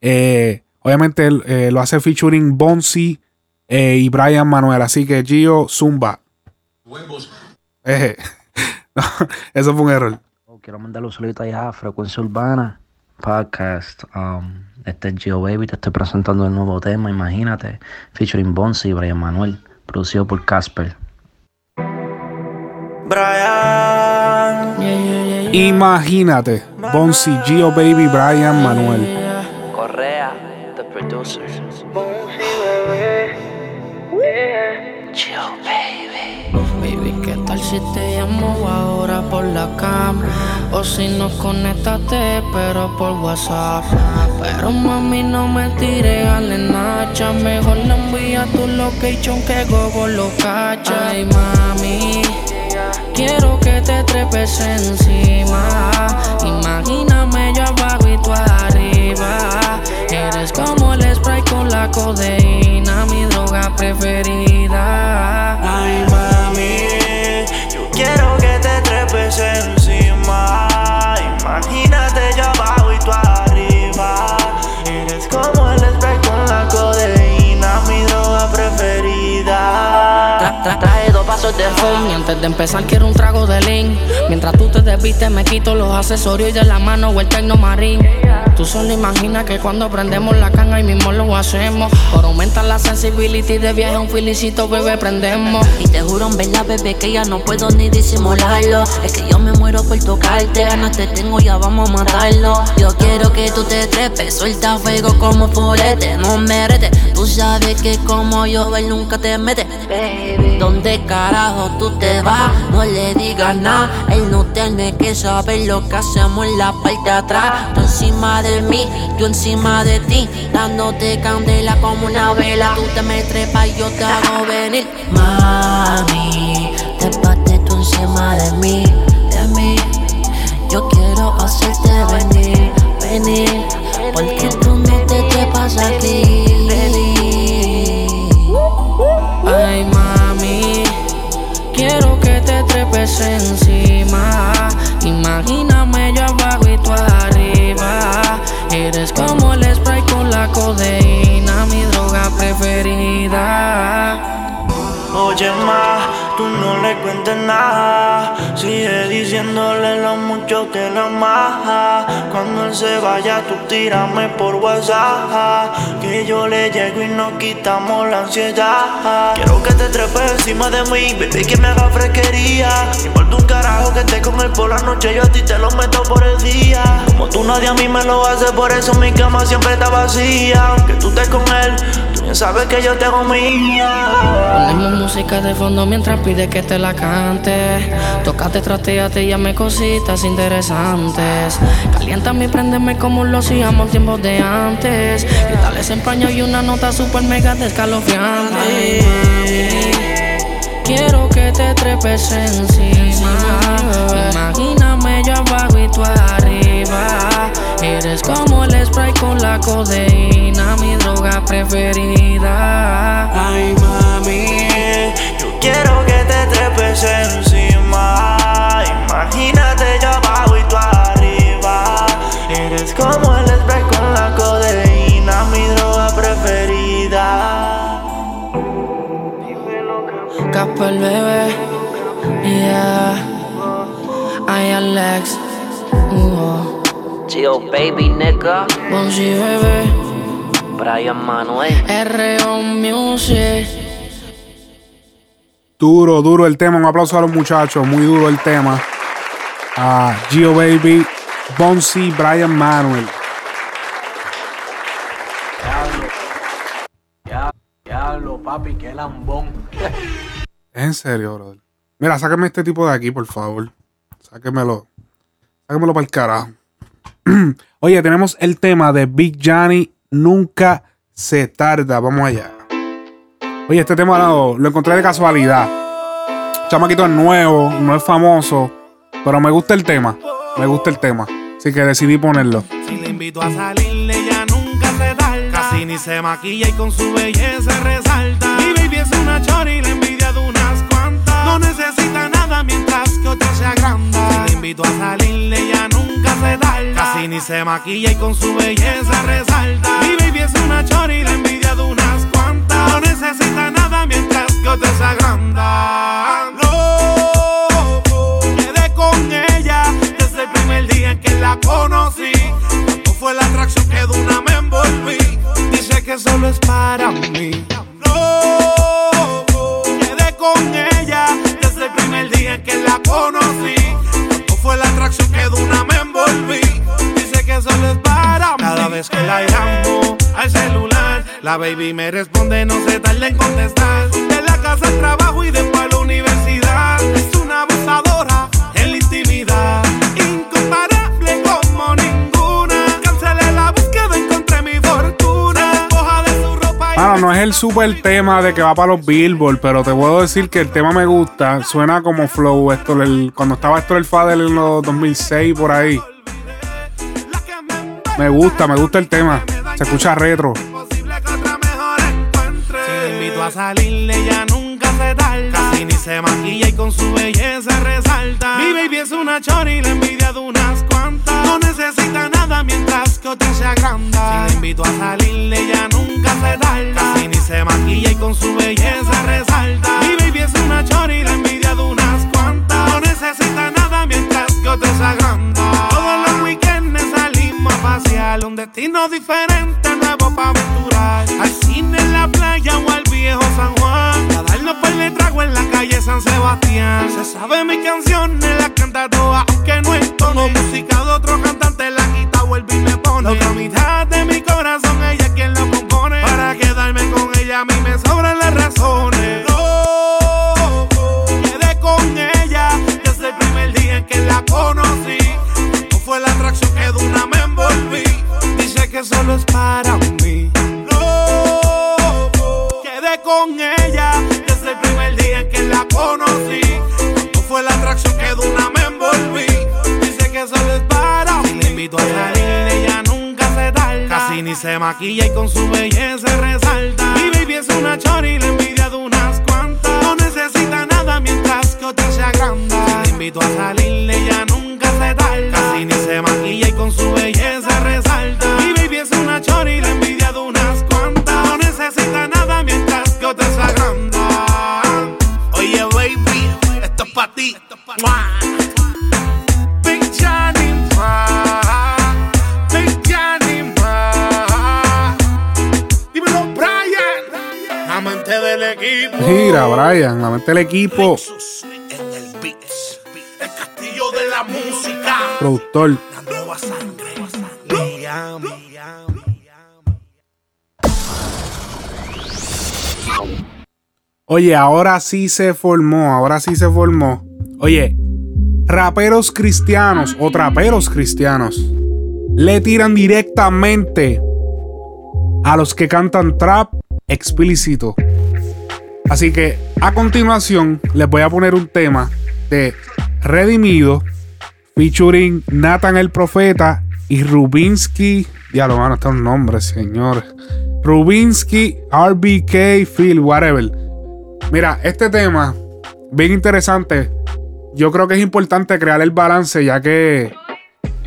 Eh, obviamente él, eh, lo hace featuring Bonsi eh, y Brian Manuel. Así que Gio Zumba. Eh, *laughs* no, eso fue un error. Quiero mandarle un saludito allá a Frecuencia Urbana Podcast. Um, este es Gio Baby, te estoy presentando el nuevo tema, imagínate, featuring Bonsi y Brian Manuel, producido por Casper. Imagínate. Bonsi, Gio Baby, Brian Manuel. Correa, the producer. Chill, baby. Baby, ¿qué tal si te llamo ahora por la cama? O si nos conectaste, pero por WhatsApp. Pero mami, no me tires a la nacha. Mejor le envía tu location que Gogo lo cacha. Ay, mami. Quiero que te trepes encima. Imagíname yo abajo y tú arriba. Eres como el spray con la codeína, mi droga preferida. Ay, mami, yo quiero que te trepes encima. Imagínate De y antes de empezar quiero un trago de lean. Mientras tú te desvistes me quito los accesorios y de la mano o el tecno marín. Tú solo imagina que cuando prendemos la canga y mismo lo hacemos. Por aumentar la sensibility de viaje un felicito, bebé, prendemos. Y te juro en verdad, bebé, que ya no puedo ni disimularlo Es que yo me muero por tocarte, ganas te tengo, ya vamos a matarlo Yo quiero que tú te trepes, suelta fuego como fulete No me retes, tú sabes que como yo él nunca te mete Baby, ¿dónde tú te vas? No le digas nada, él no tiene que saber lo que hacemos en la parte de atrás. Tú encima de mí, yo encima de ti Dándote candela como una vela. Tú te me y yo te hago venir. Mami, te parte tú encima de mí, de mí. Yo quiero hacerte venir, venir Porque tú no te trepas aquí encima. Imagíname yo abajo y tú arriba. Eres como el spray con la codeína, mi droga preferida. Oye más, tú no le cuentes nada Sigue diciéndole lo mucho que la amas Cuando él se vaya tú tírame por WhatsApp. Que yo le llego y nos quitamos la ansiedad. Quiero que te trepes encima de mí, baby que me haga fresquería. Me importa un carajo que esté con él por la noche Yo a ti te lo meto por el día. Como tú nadie a mí me lo hace Por eso mi cama siempre está vacía. Aunque tú estés con él, tú bien sabes que yo te hago mía. Ponemos música de fondo mientras pide que te la cante. Tócate, trateate y llame cositas interesantes. Caliéntame y préndeme como lo hacíamos tiempos de antes. Y tal ese empaño y una nota super mega descalofriante. Quiero que te trepes encima. Imagíname yo abajo y tú arriba. Eres como el spray con la codeína, mi droga preferida. Ay, mami, yo quiero que te trepes encima. Imagínate yo abajo y tú arriba. Eres como el spray con la codeína, mi droga preferida. Capa el bebé, yeah. Ay, Alex, uh, Gio Baby, nigga. Bonzi, bebé, Brian Manuel. R.O. Music. Duro, duro el tema. Un aplauso a los muchachos. Muy duro el tema. A Gio Baby, Bonsi, Brian Manuel. Ya, diablo, papi, qué lambón. En serio, brother. Mira, sáqueme este tipo de aquí, por favor. Sáquemelo. Sáquemelo para el carajo. *clears throat* Oye, tenemos el tema de Big Johnny. Nunca se tarda. Vamos allá. Oye, este tema lo, lo encontré de casualidad. Chamaquito es nuevo, no es famoso. Pero me gusta el tema. Me gusta el tema. Así que decidí ponerlo. Si le invito a salir, ella nunca se tarda. Casi ni se maquilla y con su belleza resalta. Mi baby es una chori, la envidia de unas cuantas. No necesita nada mientras que otra se agranda. Si le invito a salirle, ella nunca se tarda. Casi ni se maquilla y con su belleza resalta. Mi baby es una chori, la envidia de unas cuantas. No necesita nada mientras que otra se agranda. No, con ella desde el primer día en que la conocí. Tanto fue la atracción que de una me envolví. Dice que solo es para mí. No, quedé con ella desde el primer día en que la conocí. Tanto fue la atracción que de una me envolví. Dice que solo es para mí. Cada vez que la llamo al celular, la baby me responde, no se tarda en contestar. De la casa al trabajo y después a la universidad. Es una abusadora en la intimidad. Incomparable como ninguna. Cancelé la búsqueda, encontré mi fortuna. Despoja de su ropa y Mano, no es el super tema de que va para los Billboard, pero te puedo decir que el tema me gusta. Suena como flow. Esto, el- cuando estaba esto el Fader en los 2006, por ahí. Me gusta, me gusta el tema. Se escucha retro. Si le invito a salir, ella nunca se tarda. Casi ni se maquilla y con su belleza resalta. Mi baby es una chori, la envidia de unas cuantas. No necesita nada mientras que otra se agranda. Si le invito a salir, ella nunca se tarda. Casi ni se maquilla y con su belleza resalta. Mi baby es una chori, la envidia de unas cuantas. No necesita nada mientras que otra se agranda. Todos los weekends salimos a pasear. Un destino diferente, nuevo para aventurar. Al cine en la playa o al viejo San Juan. A darnos por el trago en la calle San Sebastián. Se sabe mi canción, la canta toda, aunque no es tono. Música de otro cantante, la quita, vuelve y me pone. La otra mitad de mi corazón, maquilla y con su belleza Mente del equipo. El el castillo de la música. Productor. Oye, ahora sí se formó, ahora sí se formó. Oye, raperos cristianos o traperos cristianos le tiran directamente a los que cantan trap explícito. Así que a continuación les voy a poner un tema de Redimido featuring Nathan el Profeta y Rubinsky. Ya lo van a estar un nombre, señores. Rubinsky, RBK, Phil, whatever. Mira, este tema, bien interesante. Yo creo que es importante crear el balance, ya que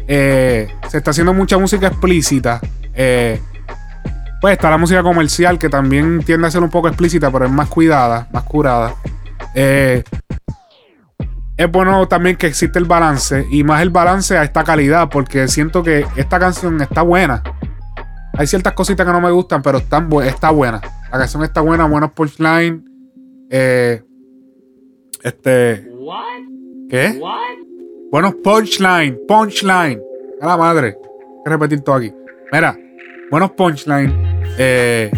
eh, se está haciendo mucha música explícita. Eh, pues está la música comercial, que también tiende a ser un poco explícita, pero es más cuidada, más curada. Eh, es bueno también que existe el balance, y más el balance a esta calidad, porque siento que esta canción está buena. Hay ciertas cositas que no me gustan, pero están bu- está buena. La canción está buena, buenos punchline. Eh, este. ¿Qué? Buenos punchline, punchline. A la madre. Hay que repetir todo aquí. Mira, buenos punchline. Eh,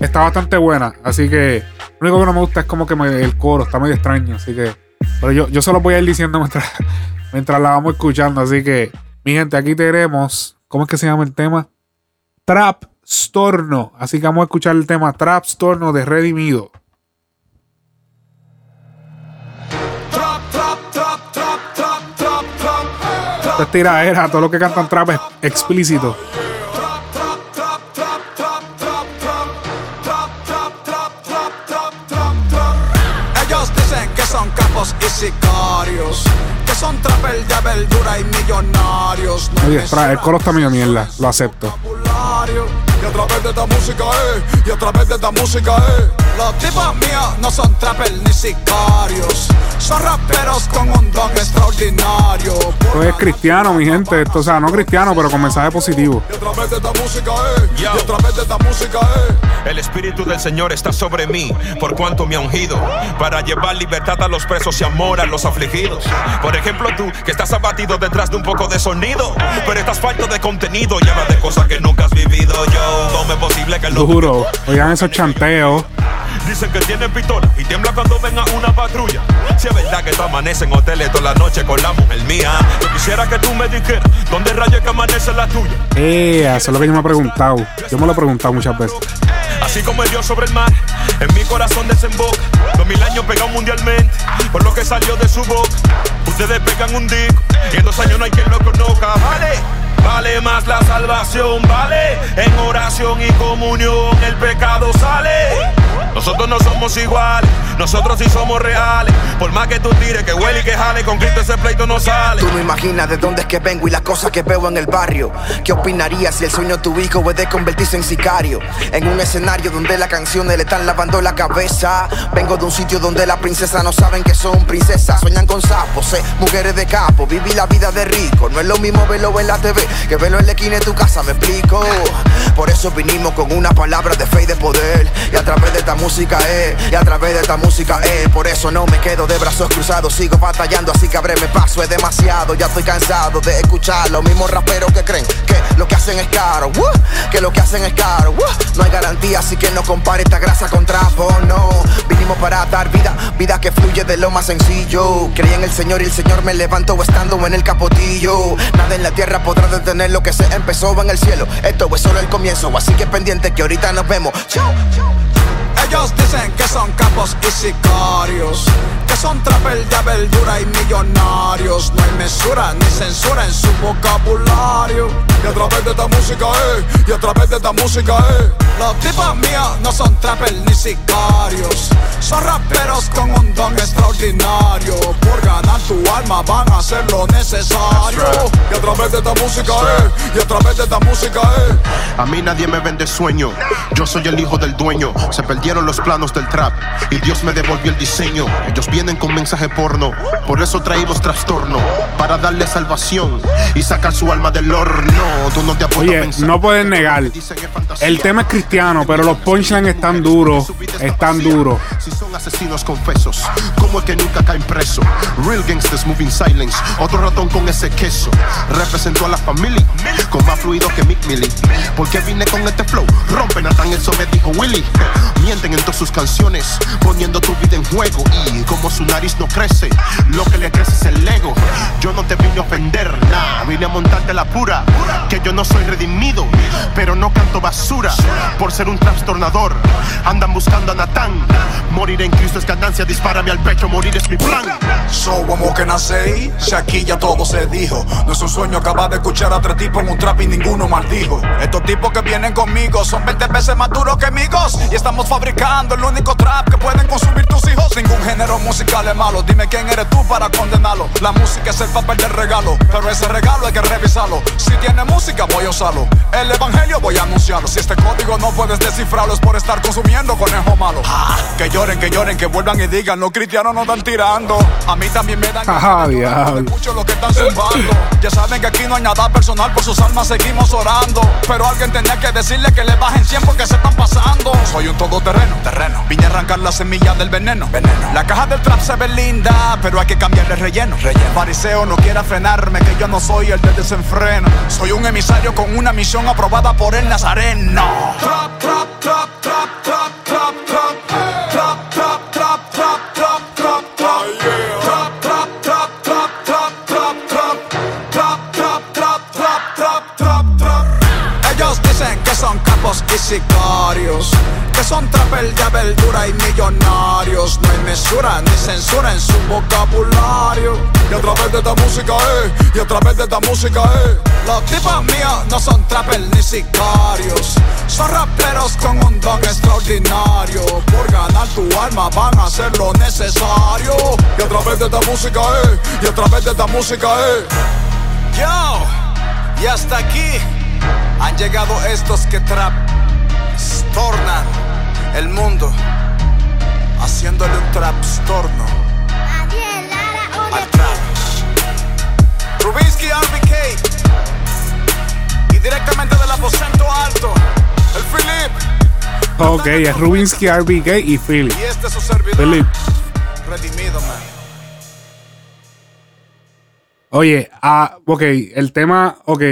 está bastante buena. Así que lo único que no me gusta es como que me- el coro está medio extraño. Así que. Pero yo, yo se lo voy a ir diciendo *laughs* mientras, mientras la vamos escuchando. Así que, mi gente, aquí tenemos. ¿Cómo es que se llama el tema? Trap Storno. Así que vamos a escuchar el tema Trap Storno de Redimido. Trap, trap, trap, trap, trap, trap, trap. Esto es tiraera, todo lo que cantan trap es explícito. Capos y sicarios. Que son trapel de verdura y millonarios. No Oye, el coro está medio mierda, lo acepto. A través de esta música, eh, y a través de esta música, eh. Los tipos míos no son trapel ni sicarios. Son raperos con un don extraordinario. Esto es cristiano, mi gente. Esto, o sea, no cristiano, pero con mensaje positivo. Y a través de esta música, eh, y a través de esta música, eh. El Espíritu del Señor está sobre mí, por cuanto me ha ungido, para llevar libertad a los presos y amor a los afligidos. Por ejemplo, tú, que estás abatido detrás de un poco de sonido, pero estás falto de contenido y hablas de cosas que nunca has vivido. Yo, ¿cómo es posible que lo Duro. Oigan esos chanteos. Dicen que tienen pistola y tiembla cuando venga una patrulla. Si es verdad que tú amaneces en hoteles toda la noche con la mujer mía, yo quisiera que tú me dijeras dónde rayos es que amanece la tuya. Eh, eso es lo que yo me he preguntado. Yo me lo he preguntado muchas veces. Así como el Dios sobre el mar, en mi corazón desemboca. Dos mil años pegado mundialmente, por lo que salió de su boca. Ustedes pegan un disco y en dos años no hay quien lo conozca. Vale, vale más la salvación, vale. En oración y comunión el pecado sale. Nosotros no somos iguales, nosotros sí somos reales. Por más que tú tires, que huele y que jale, con Cristo ese pleito no sale. Tú no imaginas de dónde es que vengo y las cosas que veo en el barrio. ¿Qué opinarías si el sueño de tu hijo puede convertirse en sicario? En un escenario donde las canciones le están lavando la cabeza. Vengo de un sitio donde las princesas no saben que son princesas. Sueñan con sapos, eh, mujeres de capo. Viví la vida de rico. No es lo mismo verlo en la TV que verlo en la esquina de tu casa, me explico. Por eso vinimos con una palabra de fe y de poder. Y a través de esta música, eh, y a través de esta música, eh. Por eso no me quedo de brazos cruzados. Sigo batallando, así que abreme paso. Es demasiado, ya estoy cansado de escuchar los mismos raperos que creen que lo que hacen es caro. uh, que lo que hacen es caro. uh. no hay garantía, así que no compare esta grasa con trapo, no. Vinimos para dar vida, vida que fluye de lo más sencillo. Creí en el Señor y el Señor me levantó estando en el capotillo. Nada en la tierra podrá detener lo que se empezó en el cielo. Esto es solo el comienzo, así que pendiente que ahorita nos vemos. Ellos dicen que son capos y sicarios, son trapel de verdura y millonarios. No hay mesura ni censura en su vocabulario. Y a través de esta música, eh, y a través de esta música, eh. Los tipos míos no son trapel ni sicarios, son raperos con un don extraordinario. Por ganar tu alma van a hacer lo necesario. Y a través de esta música, eh, y a través de esta música, eh. A mí nadie me vende sueño. Yo soy el hijo del dueño. Se perdieron los planos del trap y Dios me devolvió el diseño. Ellos vienen con mensaje porno, por eso traímos trastorno para darle salvación y sacar su alma del horno. Tú no te Oye, no pueden negar. El tema es cristiano, pero los punchlines están duros. Están duros. Si son asesinos confesos, como el que nunca caen preso. Real gangsters moving silence. Otro ratón con ese queso. Representó a la familia con más fluido que Mick Millie. Porque vine con este flow. Rompe Nathan, eso me dijo Willy. Mienten en todas sus canciones, poniendo tu vida en juego. Y como su nariz no crece, lo que le crece es el ego. Yo no te vine a ofender, nah, vine a montarte la pura. Que yo no soy redimido, pero no canto basura. Por ser un trastornador, andan buscando a Natán. Morir en Cristo es ganancia, dispárame al pecho, morir es mi plan. So, como que nací, si aquí ya todo se dijo. No es un sueño acabar de escuchar a tres tipos en un trap y ninguno maldijo. Estos tipos que vienen conmigo son 20 veces más duros que amigos. Y estamos fabricando el único trap que pueden consumir tus hijos. Ningún género musical es malo. Dime quién eres tú para condenarlo. La música es el papel del regalo, pero ese regalo hay que revisarlo. Si tiene música, voy a usarlo. El evangelio voy a anunciarlo. Si este código no puedes descifrarlo, es por estar consumiendo conejo malo. Ah, que lloren, que lloren, que vuelvan y digan: Los cristianos no están tirando. A mí también me dan. Ajá, diablo. Mucho lo que están zumbando. Ya saben que aquí no hay nada personal, por sus almas seguimos orando. Pero alguien tenía que decirle que le bajen 100 porque se están pasando. Soy un todoterreno, terreno. Vine a arrancar la semilla del veneno, veneno. La caja del trap se ve linda, pero hay que cambiarle relleno, relleno. Fariseo no quiera frenarme, que yo no soy el de desenfreno. Soy un emisario con una misión aprobada por el Nazareno. Trap, trap, trap, trap, trap, trap, trap. Trap, trap, trap, trap, trap, trap, trap. Trap, trap, trap, trap, trap, trap, trap. Trap, trap, trap, trap, trap, trap, trap. Ellos dicen que son capos y sicarios. Que son trapel de verdura y millonarios. No hay mesura ni censura en su vocabulario. Y a través de esta música, eh, y a través de esta música, eh. Los tipos míos no son trapel ni sicarios. Son raperos con un don extraordinario. Por ganar tu alma van a hacer lo necesario. Y a través de esta música, eh, y a través de esta música, eh. Yo, y hasta aquí han llegado estos que trap tornan el mundo haciéndole un trapstorno al trap. Rubinsky RBK y directamente del aposento alto, el Philip. Ok, es Rubinsky, RBK y Philly. Y este es su servidor, Philip. redimido, man. Oye, ah, ok, el tema, ok.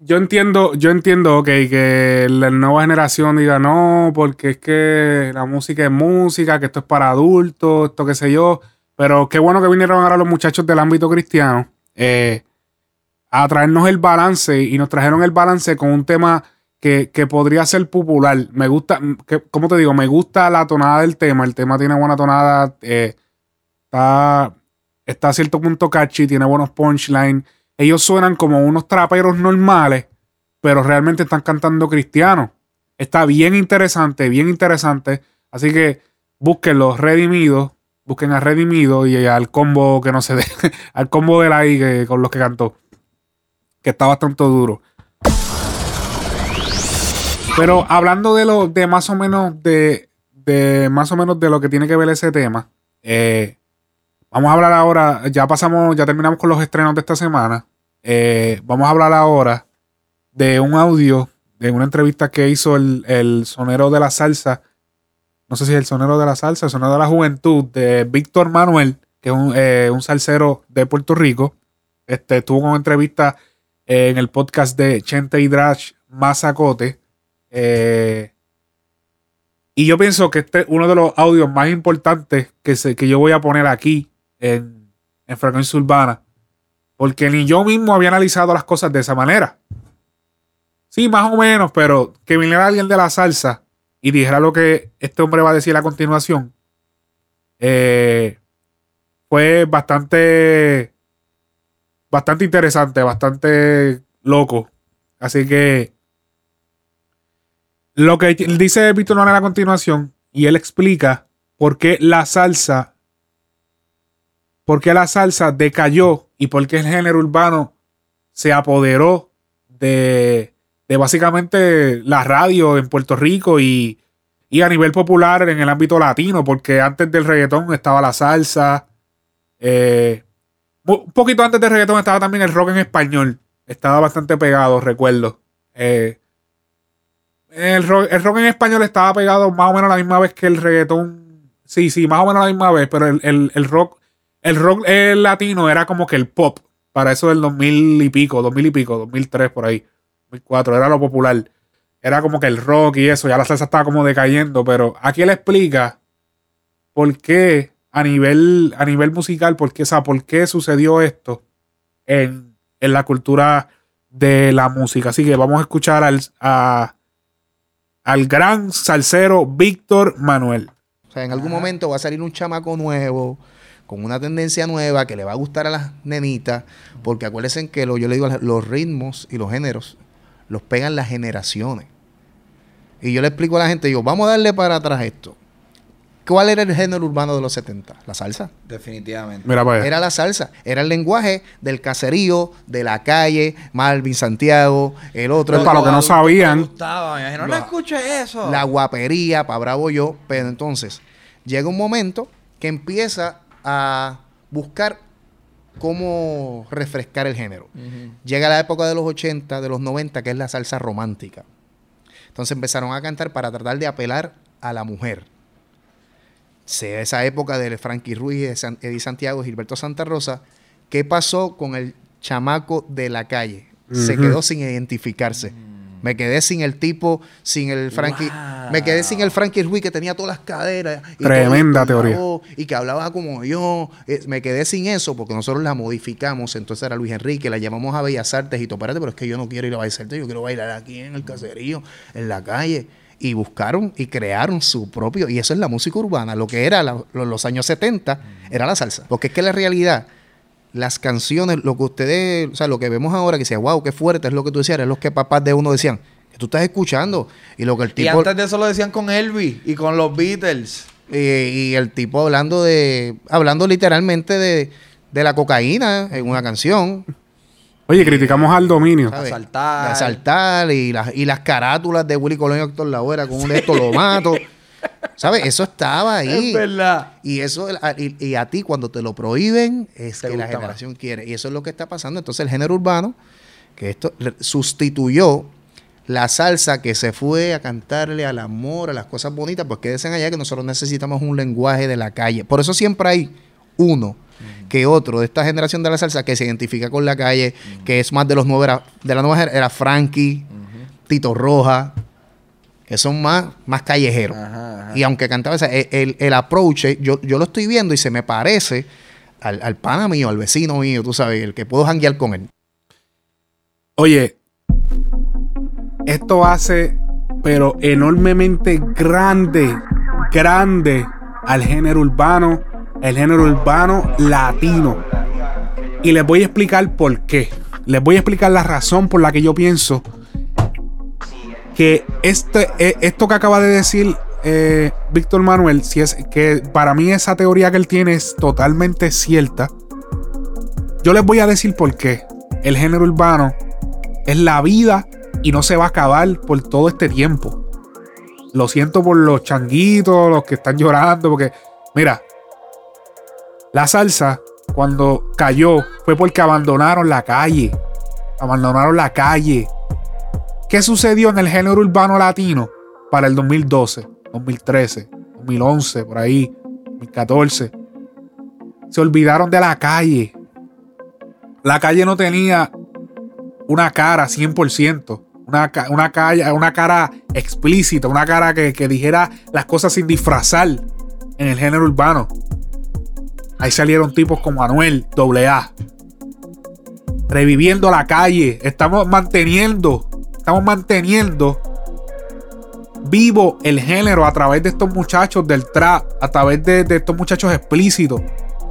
Yo entiendo, yo entiendo, ok, que la nueva generación diga no, porque es que la música es música, que esto es para adultos, esto qué sé yo. Pero qué bueno que vinieron ahora los muchachos del ámbito cristiano eh, a traernos el balance y nos trajeron el balance con un tema que, que podría ser popular. Me gusta, que, ¿cómo te digo? Me gusta la tonada del tema. El tema tiene buena tonada. eh, está, está a cierto punto catchy, tiene buenos punchlines. Ellos suenan como unos traperos normales, pero realmente están cantando cristiano. Está bien interesante, bien interesante. Así que búsquenlo, Redimido. Busquen a Redimido y al combo que no se dé, *laughs* al combo de la I que, con los que cantó. Que está bastante duro. Pero hablando de lo, de más o menos de, de más o menos de lo que tiene que ver ese tema. eh, Vamos a hablar ahora, ya pasamos, ya terminamos con los estrenos de esta semana. Eh, vamos a hablar ahora de un audio, de una entrevista que hizo el, sonero de la salsa. No sé si es el sonero de la salsa, el sonero de la juventud, de Víctor Manuel, que es un, eh, un salsero de Puerto Rico. Este, tuvo una entrevista eh, en el podcast de Chente y Drash Mazacote. Y yo pienso que este es uno de los audios más importantes que, se, que yo voy a poner aquí en, en Frecuencia Urbana. Porque ni yo mismo había analizado las cosas de esa manera. Sí, más o menos, pero que viniera alguien de la salsa y dijera lo que este hombre va a decir a continuación, eh, fue bastante, bastante interesante, bastante loco. Así que lo que dice Víctor Manuel a continuación, y él explica por qué la salsa, por qué la salsa decayó y por qué el género urbano se apoderó de, de básicamente la radio en Puerto Rico y, y a nivel popular en el ámbito latino, porque antes del reggaetón estaba la salsa. eh, un poquito antes del reggaetón estaba también el rock en español. Estaba bastante pegado, recuerdo. Eh, el, rock, el rock en español estaba pegado más o menos a la misma vez que el reggaetón. Sí, sí, más o menos a la misma vez, pero el, el- el rock, el rock eh, latino era como que el pop. Para eso del 2000 y pico, 2000 y pico, 2003 por ahí, 2004, era lo popular. Era como que el rock y eso, ya la salsa estaba como decayendo, pero aquí él explica por qué a nivel, a nivel musical, por qué, o por qué sucedió esto en, en la cultura de la música. Así que vamos a escuchar al, al gran salsero Víctor Manuel. O sea, en algún momento va a salir un chamaco nuevo, con una tendencia nueva que le va a gustar a las nenitas, porque acuérdense que lo, yo le digo, los ritmos y los géneros los pegan las generaciones. Y yo le explico a la gente, digo, vamos a darle para atrás esto. ¿Cuál era el género urbano de los 70? La salsa. Definitivamente. Mira. Era la salsa, era el lenguaje del caserío, de la calle, Marvin Santiago, el otro. Pues para los que no sabían, Gustaba, me imagino, no La- escuché eso. la guapería, para bravo yo, pero entonces llega un momento que empieza a buscar cómo refrescar el género. Llega la época de los 80, de los 90, que es la salsa romántica. Entonces empezaron a cantar para tratar de apelar a la mujer. Sea esa época de Frankie Ruiz, de San- Eddie Santiago, Gilberto Santa Rosa. ¿Qué pasó con el chamaco de la calle? Se quedó sin identificarse. Me quedé sin el tipo, sin el Frankie. Me quedé sin el Frankie Ruiz que tenía todas las caderas. y Tremenda teoría. Y que hablaba como yo. Eh, Me quedé sin eso porque nosotros la modificamos. Entonces era Luis Enrique, la llamamos a Bellas Artes y todo. Espérate, pero es que yo no quiero ir a Bellas Artes, yo quiero bailar aquí en el caserío, en la calle. Y buscaron y crearon su propio. Y eso es la música urbana. Lo que era la- lo- los años 70 era la salsa. Porque es que la realidad las canciones, lo que ustedes, o sea, lo que vemos ahora, que decía, wow, qué fuerte, es lo que tú decías, es lo que papás de uno decían, que tú estás escuchando. Y lo que el Y tipo. antes de eso lo decían con Elvis y con los Beatles. y el tipo hablando de. Hablando literalmente de, de la cocaína en una canción. Oye, criticamos al dominio. ¿sabes? De asaltar y las, y las carátulas de Willy Colón y Héctor Lavoe con un de estos lo mato. *laughs* ¿Sabes? Eso estaba ahí. Es verdad. Y eso, a- y, y a ti cuando te lo prohíben, es Te que la generación quiere. Y eso es lo que está pasando. Entonces el género urbano, que esto sustituyó la salsa que se fue a cantarle al amor, a las cosas bonitas, pues dicen allá que nosotros necesitamos un lenguaje de la calle. Por eso siempre hay uno que otro de esta generación de la salsa que se identifica con la calle, que es más de los nuevos, era- de la nueva generación, era Frankie, Tito Roja, que son más, más callejeros. Y aunque cantaba esa, el, el- el approach, eh, yo, yo lo estoy viendo y se me parece al, al pana mío, al vecino mío, tú sabes, el que puedo janguear con él. Oye, esto hace, pero enormemente grande, grande al género urbano, el género urbano latino. Y les voy a explicar por qué. Les voy a explicar la razón por la que yo pienso que este, eh, esto que acaba de decir eh, Víctor Manuel, si es que para mí esa teoría que él tiene es totalmente cierta. Yo les voy a decir por qué. El género urbano es la vida y no se va a acabar por todo este tiempo. Lo siento por los changuitos, los que están llorando, porque mira, la salsa cuando cayó fue porque abandonaron la calle. Abandonaron la calle. ¿Qué sucedió en el género urbano latino para el 2012, 2013, 2011, por ahí, 2014? Se olvidaron de la calle. La calle no tenía una cara 100%, una, ca- una, calle- una cara explícita, una cara que, que dijera las cosas sin disfrazar en el género urbano. Ahí salieron tipos como Anuel, AA. Reviviendo la calle. Estamos manteniendo, estamos manteniendo vivo el género a través de estos muchachos del trap, a través de, estos muchachos explícitos.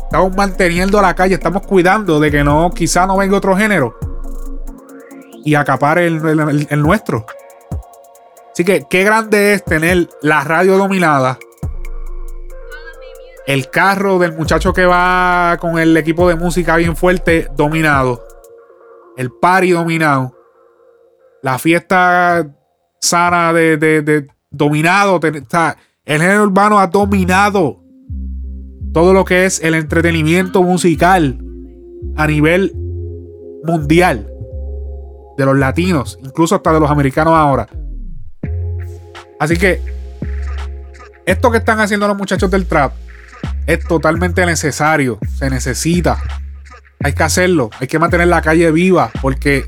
Estamos manteniendo la calle, estamos cuidando de que no, quizá no venga otro género y el- el- el nuestro. Así que qué grande es tener la radio dominada, el carro del muchacho que va con el equipo de música bien fuerte dominado, el party dominado, la fiesta sana de, de- de- dominado. el género urbano ha dominado todo lo que es el entretenimiento musical a nivel mundial de los latinos, incluso hasta de los americanos ahora. Así que esto que están haciendo los muchachos del trap es totalmente necesario, se necesita. Hay que hacerlo, hay que mantener la calle viva porque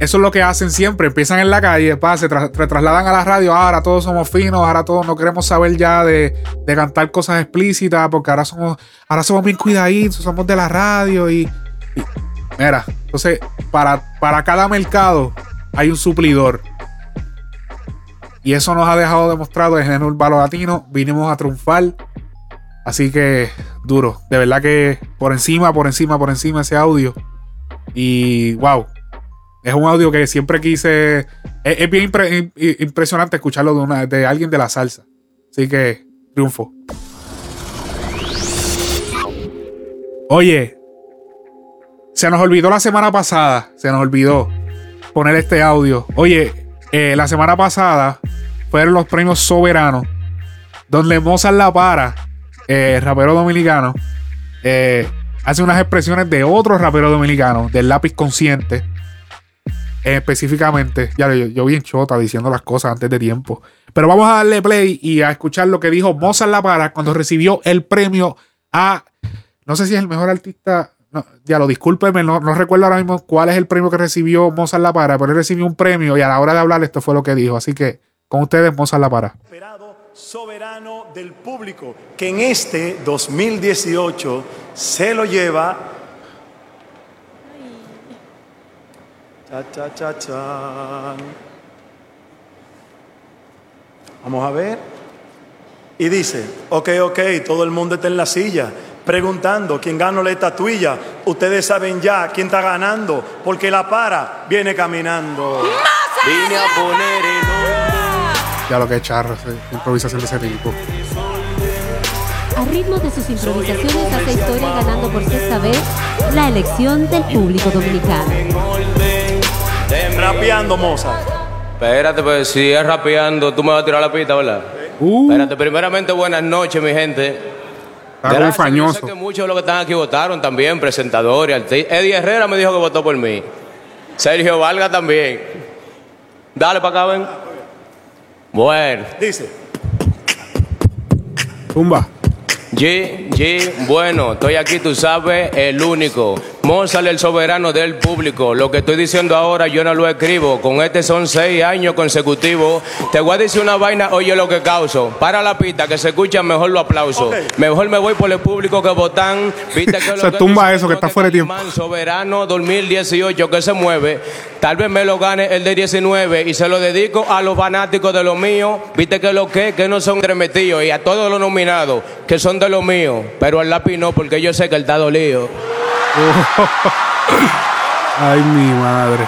eso es lo que hacen siempre. Empiezan en la calle, pa, se, tra- se trasladan a la radio. Ahora todos somos finos, ahora todos no queremos saber ya de, de cantar cosas explícitas, porque ahora somos, ahora somos bien cuidaditos, somos de la radio y. y- mira, entonces, para, para cada mercado hay un suplidor. Y eso nos ha dejado demostrado en el urbano latino. Vinimos a triunfar. Así que duro. De verdad que por encima, por encima, por encima ese audio. Y wow, es un audio que siempre quise. Es, bien impre- im- impresionante escucharlo de, una, de alguien de la salsa. Así que, triunfo. Oye, se nos olvidó la semana pasada. Se nos olvidó poner este audio. Oye, eh, la semana pasada fueron los premios soberanos. Donde Mozart La Para, eh, rapero dominicano, eh, hace unas expresiones de otro rapero dominicano, del lápiz consciente. Eh, específicamente, ya yo, yo bien chota diciendo las cosas antes de tiempo. Pero vamos a darle play y a escuchar lo que dijo Mozart La Para cuando recibió el premio a. No sé si es el mejor artista ya lo discúlpeme, no, no recuerdo ahora mismo cuál es el premio que recibió Mozart La Para, pero él recibió un premio y a la hora de hablar esto fue lo que dijo. Así que con ustedes, Mozart La Para. soberano del público, que en este 2018 se lo lleva. Cha, cha, cha, chan. Vamos a ver. Y dice, ok, ok, todo el mundo está en la silla preguntando quién ganó la estatuilla. Ustedes saben ya quién está ganando, porque la para viene caminando. Vine a poner el Ya lo que es charro, sí, improvisación de ese tipo. A ritmo de sus improvisaciones hace historia ganando por sexta vez la elección del público dominicano. Rapeando, moza. Espérate, pues si es rapeando, tú me vas a tirar la pista, ¿verdad? Espérate, primeramente buenas noches, mi gente. Está muy fañoso. Yo sé que muchos de los que están aquí votaron también, presentadores, artistas. Eddie Herrera me dijo que votó por mí. Sergio Valga también. Dale para acá, ven. Bueno. Dice. Tumba. G, G, bueno, estoy aquí, tú sabes, el único. Mozart, el soberano del público. Lo que estoy diciendo ahora yo no lo escribo. Con este son seis años consecutivos. Te voy a decir una vaina, oye lo que causo. Para la pista, que se escucha mejor los aplausos. Mejor me voy por el público que votan. Viste *laughs* que lo Se que tumba eso, que está fuera de tiempo. Soberano 2018 que se mueve. Tal vez me lo gane el de 19 y se lo dedico a los fanáticos de lo mío. Viste que lo que, que no son entremetidos y a todos los nominados que son de lo mío. Pero al lápiz no, porque yo sé que él está dolido. *coughs* Ay, mi madre.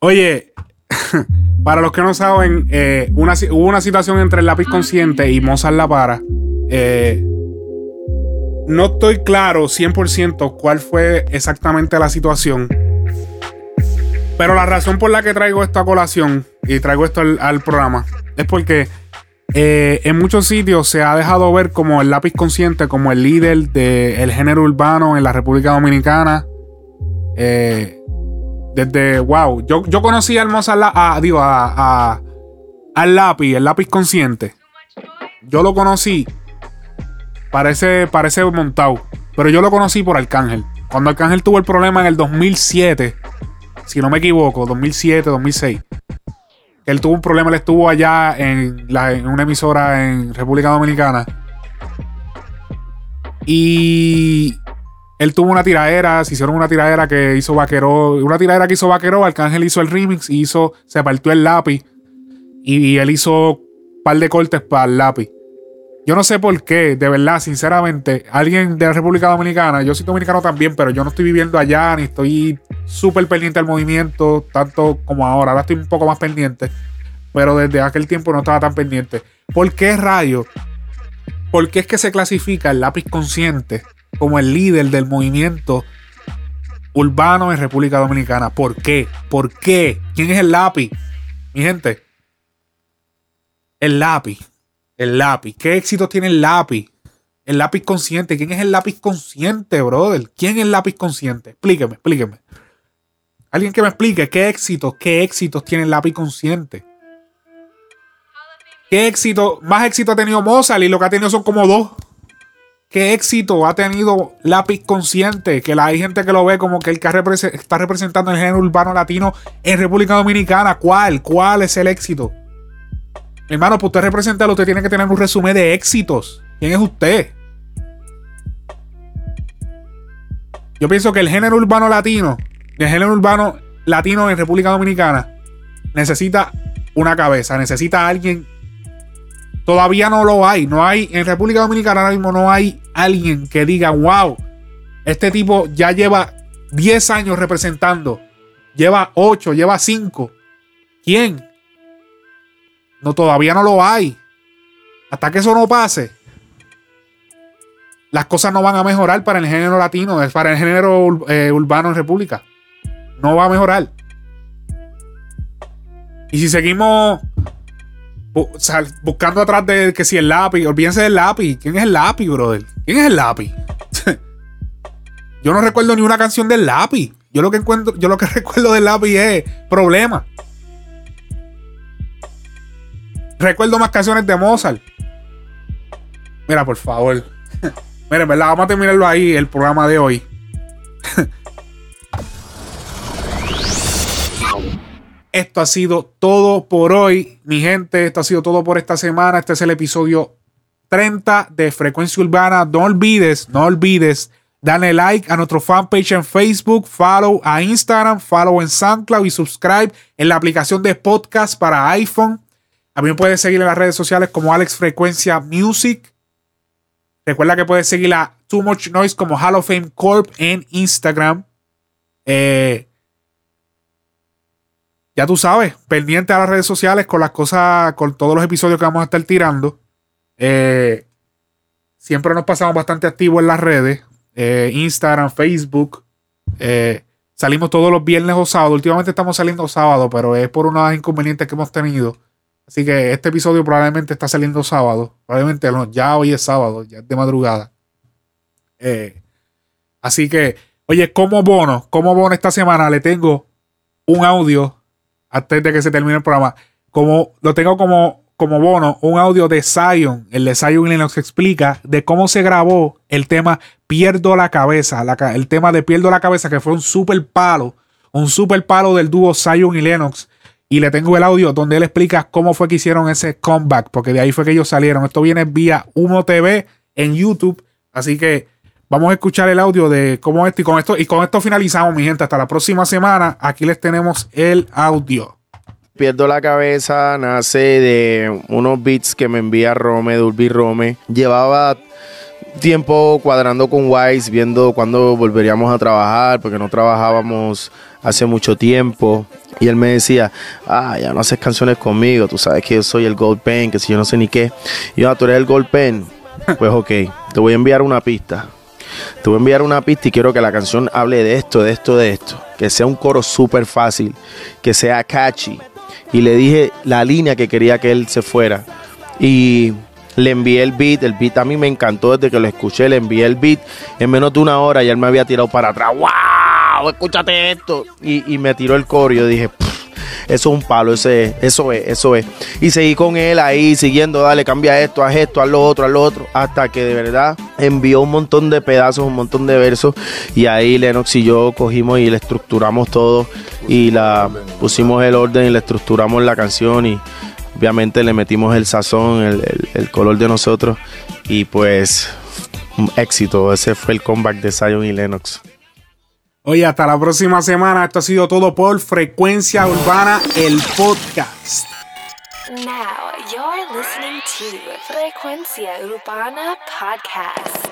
Oye, *coughs* para los que no saben, eh, una hubo una situación entre el lápiz consciente y Mozart La Para. Eh, no estoy claro 100% cuál fue exactamente la situación. Pero la razón por la que traigo esta colación y traigo esto al programa es porque eh, en muchos sitios se ha dejado ver como el lápiz consciente, como el líder del género urbano en la República Dominicana. Eh, desde, wow, yo, yo conocí Mozart, La- a- digo, a, a- al lápiz, el lápiz consciente. Yo lo conocí, parece, parece montado, pero yo lo conocí por Arcángel. Cuando Arcángel tuvo el problema en el 2007, si no me equivoco, 2007, 2006. Él tuvo un problema, él estuvo allá en, la- una emisora en República Dominicana. Y él tuvo una tiradera, se hicieron una tiradera que hizo Vaquero, una tiradera que hizo Vaquero, Arcángel hizo el remix y hizo, se partió el lápiz. Y él hizo un par de cortes para el lápiz. Yo no sé por qué, de verdad, sinceramente, alguien de la República Dominicana, yo soy dominicano también, pero yo no estoy viviendo allá, ni estoy súper pendiente al movimiento, tanto como ahora. Ahora estoy un poco más pendiente, pero desde aquel tiempo no estaba tan pendiente. ¿Por qué rayo? ¿Por qué es que se clasifica el lápiz consciente como el líder del movimiento urbano en República Dominicana? ¿Por qué? ¿Por qué? ¿Quién es el lápiz? Mi gente, el lápiz. El lápiz. ¿Qué éxitos tiene el lápiz? El lápiz consciente. ¿Quién es el lápiz consciente, brother? ¿Quién es el lápiz consciente? Explíqueme, explíqueme. Alguien que me explique qué éxitos, qué éxitos tiene el lápiz consciente. ¿Qué éxito, más éxito ha tenido Mozart y lo que ha tenido son como dos? ¿Qué éxito ha tenido Lápiz Consciente? Que la, hay gente que lo ve como que el que está representando el género urbano latino en República Dominicana. ¿Cuál? ¿Cuál es el éxito? Hermano, para usted representarlo, usted tiene que tener un resumen de éxitos. ¿Quién es usted? Yo pienso que el género urbano latino, el género urbano latino en República Dominicana, necesita una cabeza, necesita alguien. Todavía no lo hay, no hay en República Dominicana ahora mismo no hay alguien que diga, wow, este tipo ya lleva 10 años representando, lleva 8, lleva 5. ¿Quién? No, todavía no lo hay. Hasta que eso no pase, las cosas no van a mejorar para el género latino, para el género eh, urbano en República. No va a mejorar. Y si seguimos buscando atrás de que si el lápiz, olvídense del lápiz. ¿Quién es el lápiz, brother? ¿Quién es el lápiz? *laughs* yo no recuerdo ni una canción del lápiz. Yo lo que encuentro, yo lo que *laughs* recuerdo del lápiz es problema. Recuerdo más canciones de Mozart. Mira, por favor. *laughs* Miren, ¿verdad? Vamos a terminarlo ahí, el programa de hoy. Esto ha sido todo por hoy, mi gente. Esto ha sido todo por esta semana. Este es el episodio 30 de Frecuencia Urbana. No olvides, no olvides darle like a nuestro fanpage en Facebook, follow a Instagram, follow en SoundCloud y subscribe en la aplicación de podcast para iPhone. También puedes seguir en las redes sociales como Alex Frecuencia Music. Recuerda que puedes seguir a Too Much Noise como Hall of Fame Corp en Instagram. Eh, ya tú sabes, pendiente a las redes sociales con las cosas, con todos los episodios que vamos a estar tirando. Eh, siempre nos pasamos bastante activos en las redes. eh, Instagram, Facebook. eh, salimos todos los viernes o sábados. Últimamente estamos saliendo sábado, pero es por unos inconvenientes que hemos tenido. Así que este episodio probablemente está saliendo sábado. Probablemente no, ya hoy es sábado, ya es de madrugada. Así que, oye, como bono, como bono esta semana le tengo un audio antes de que se termine el programa. Como lo tengo como, como bono, un audio de Zion. El de Zion y explica de cómo se grabó el tema Pierdo la cabeza. la el tema de Pierdo la cabeza, que fue un super palo. Un super palo del dúo Zion y Lennox. Y le tengo el audio donde él explica cómo fue que hicieron ese comeback. Porque de ahí fue que ellos salieron. Esto viene vía Humo TV en YouTube. Así que vamos a escuchar el audio de cómo esto y con esto. Y con esto finalizamos, mi gente. Hasta la próxima semana. Aquí les tenemos el audio. Pierdo la cabeza, nace de unos beats que me envía Rome, Dulby Rome. Llevaba tiempo cuadrando con Wise, viendo cuándo volveríamos a trabajar, porque no trabajábamos hace mucho tiempo. Y él me decía, ah, ya no haces canciones conmigo, tú sabes que yo soy el Gold Pen, que si yo no sé ni qué. Y yo, "Ah, tú eres el Gold Pen. Pues ok, te voy a enviar una pista. Te voy a enviar una pista y quiero que la canción hable de esto, de esto, de esto. Que sea un coro súper fácil, que sea catchy. Y le dije la línea que quería que él se fuera. Y le envié el beat. El beat a mí me encantó desde que lo escuché. Le envié el beat en menos de una hora y él me había tirado para atrás. ¡Wow! Escúchate esto. Y, y me tiró el coro. Y yo dije, "Pff, eso es un palo, ese, eso es, eso es. Y seguí con él ahí, siguiendo, dale, cambia esto, haz esto, haz lo otro, haz lo otro, hasta que de verdad envió un montón de pedazos, un montón de versos, y ahí Lennox y yo cogimos y le estructuramos todo, y la pusimos el orden y le estructuramos la canción, y obviamente le metimos el sazón, el, color de nosotros, y pues un éxito, ese fue el comeback de Zion y Lennox. Oye, hasta la próxima semana. Esto ha sido todo por Frecuencia Urbana, el podcast. Now you're listening to Frecuencia Urbana Podcast.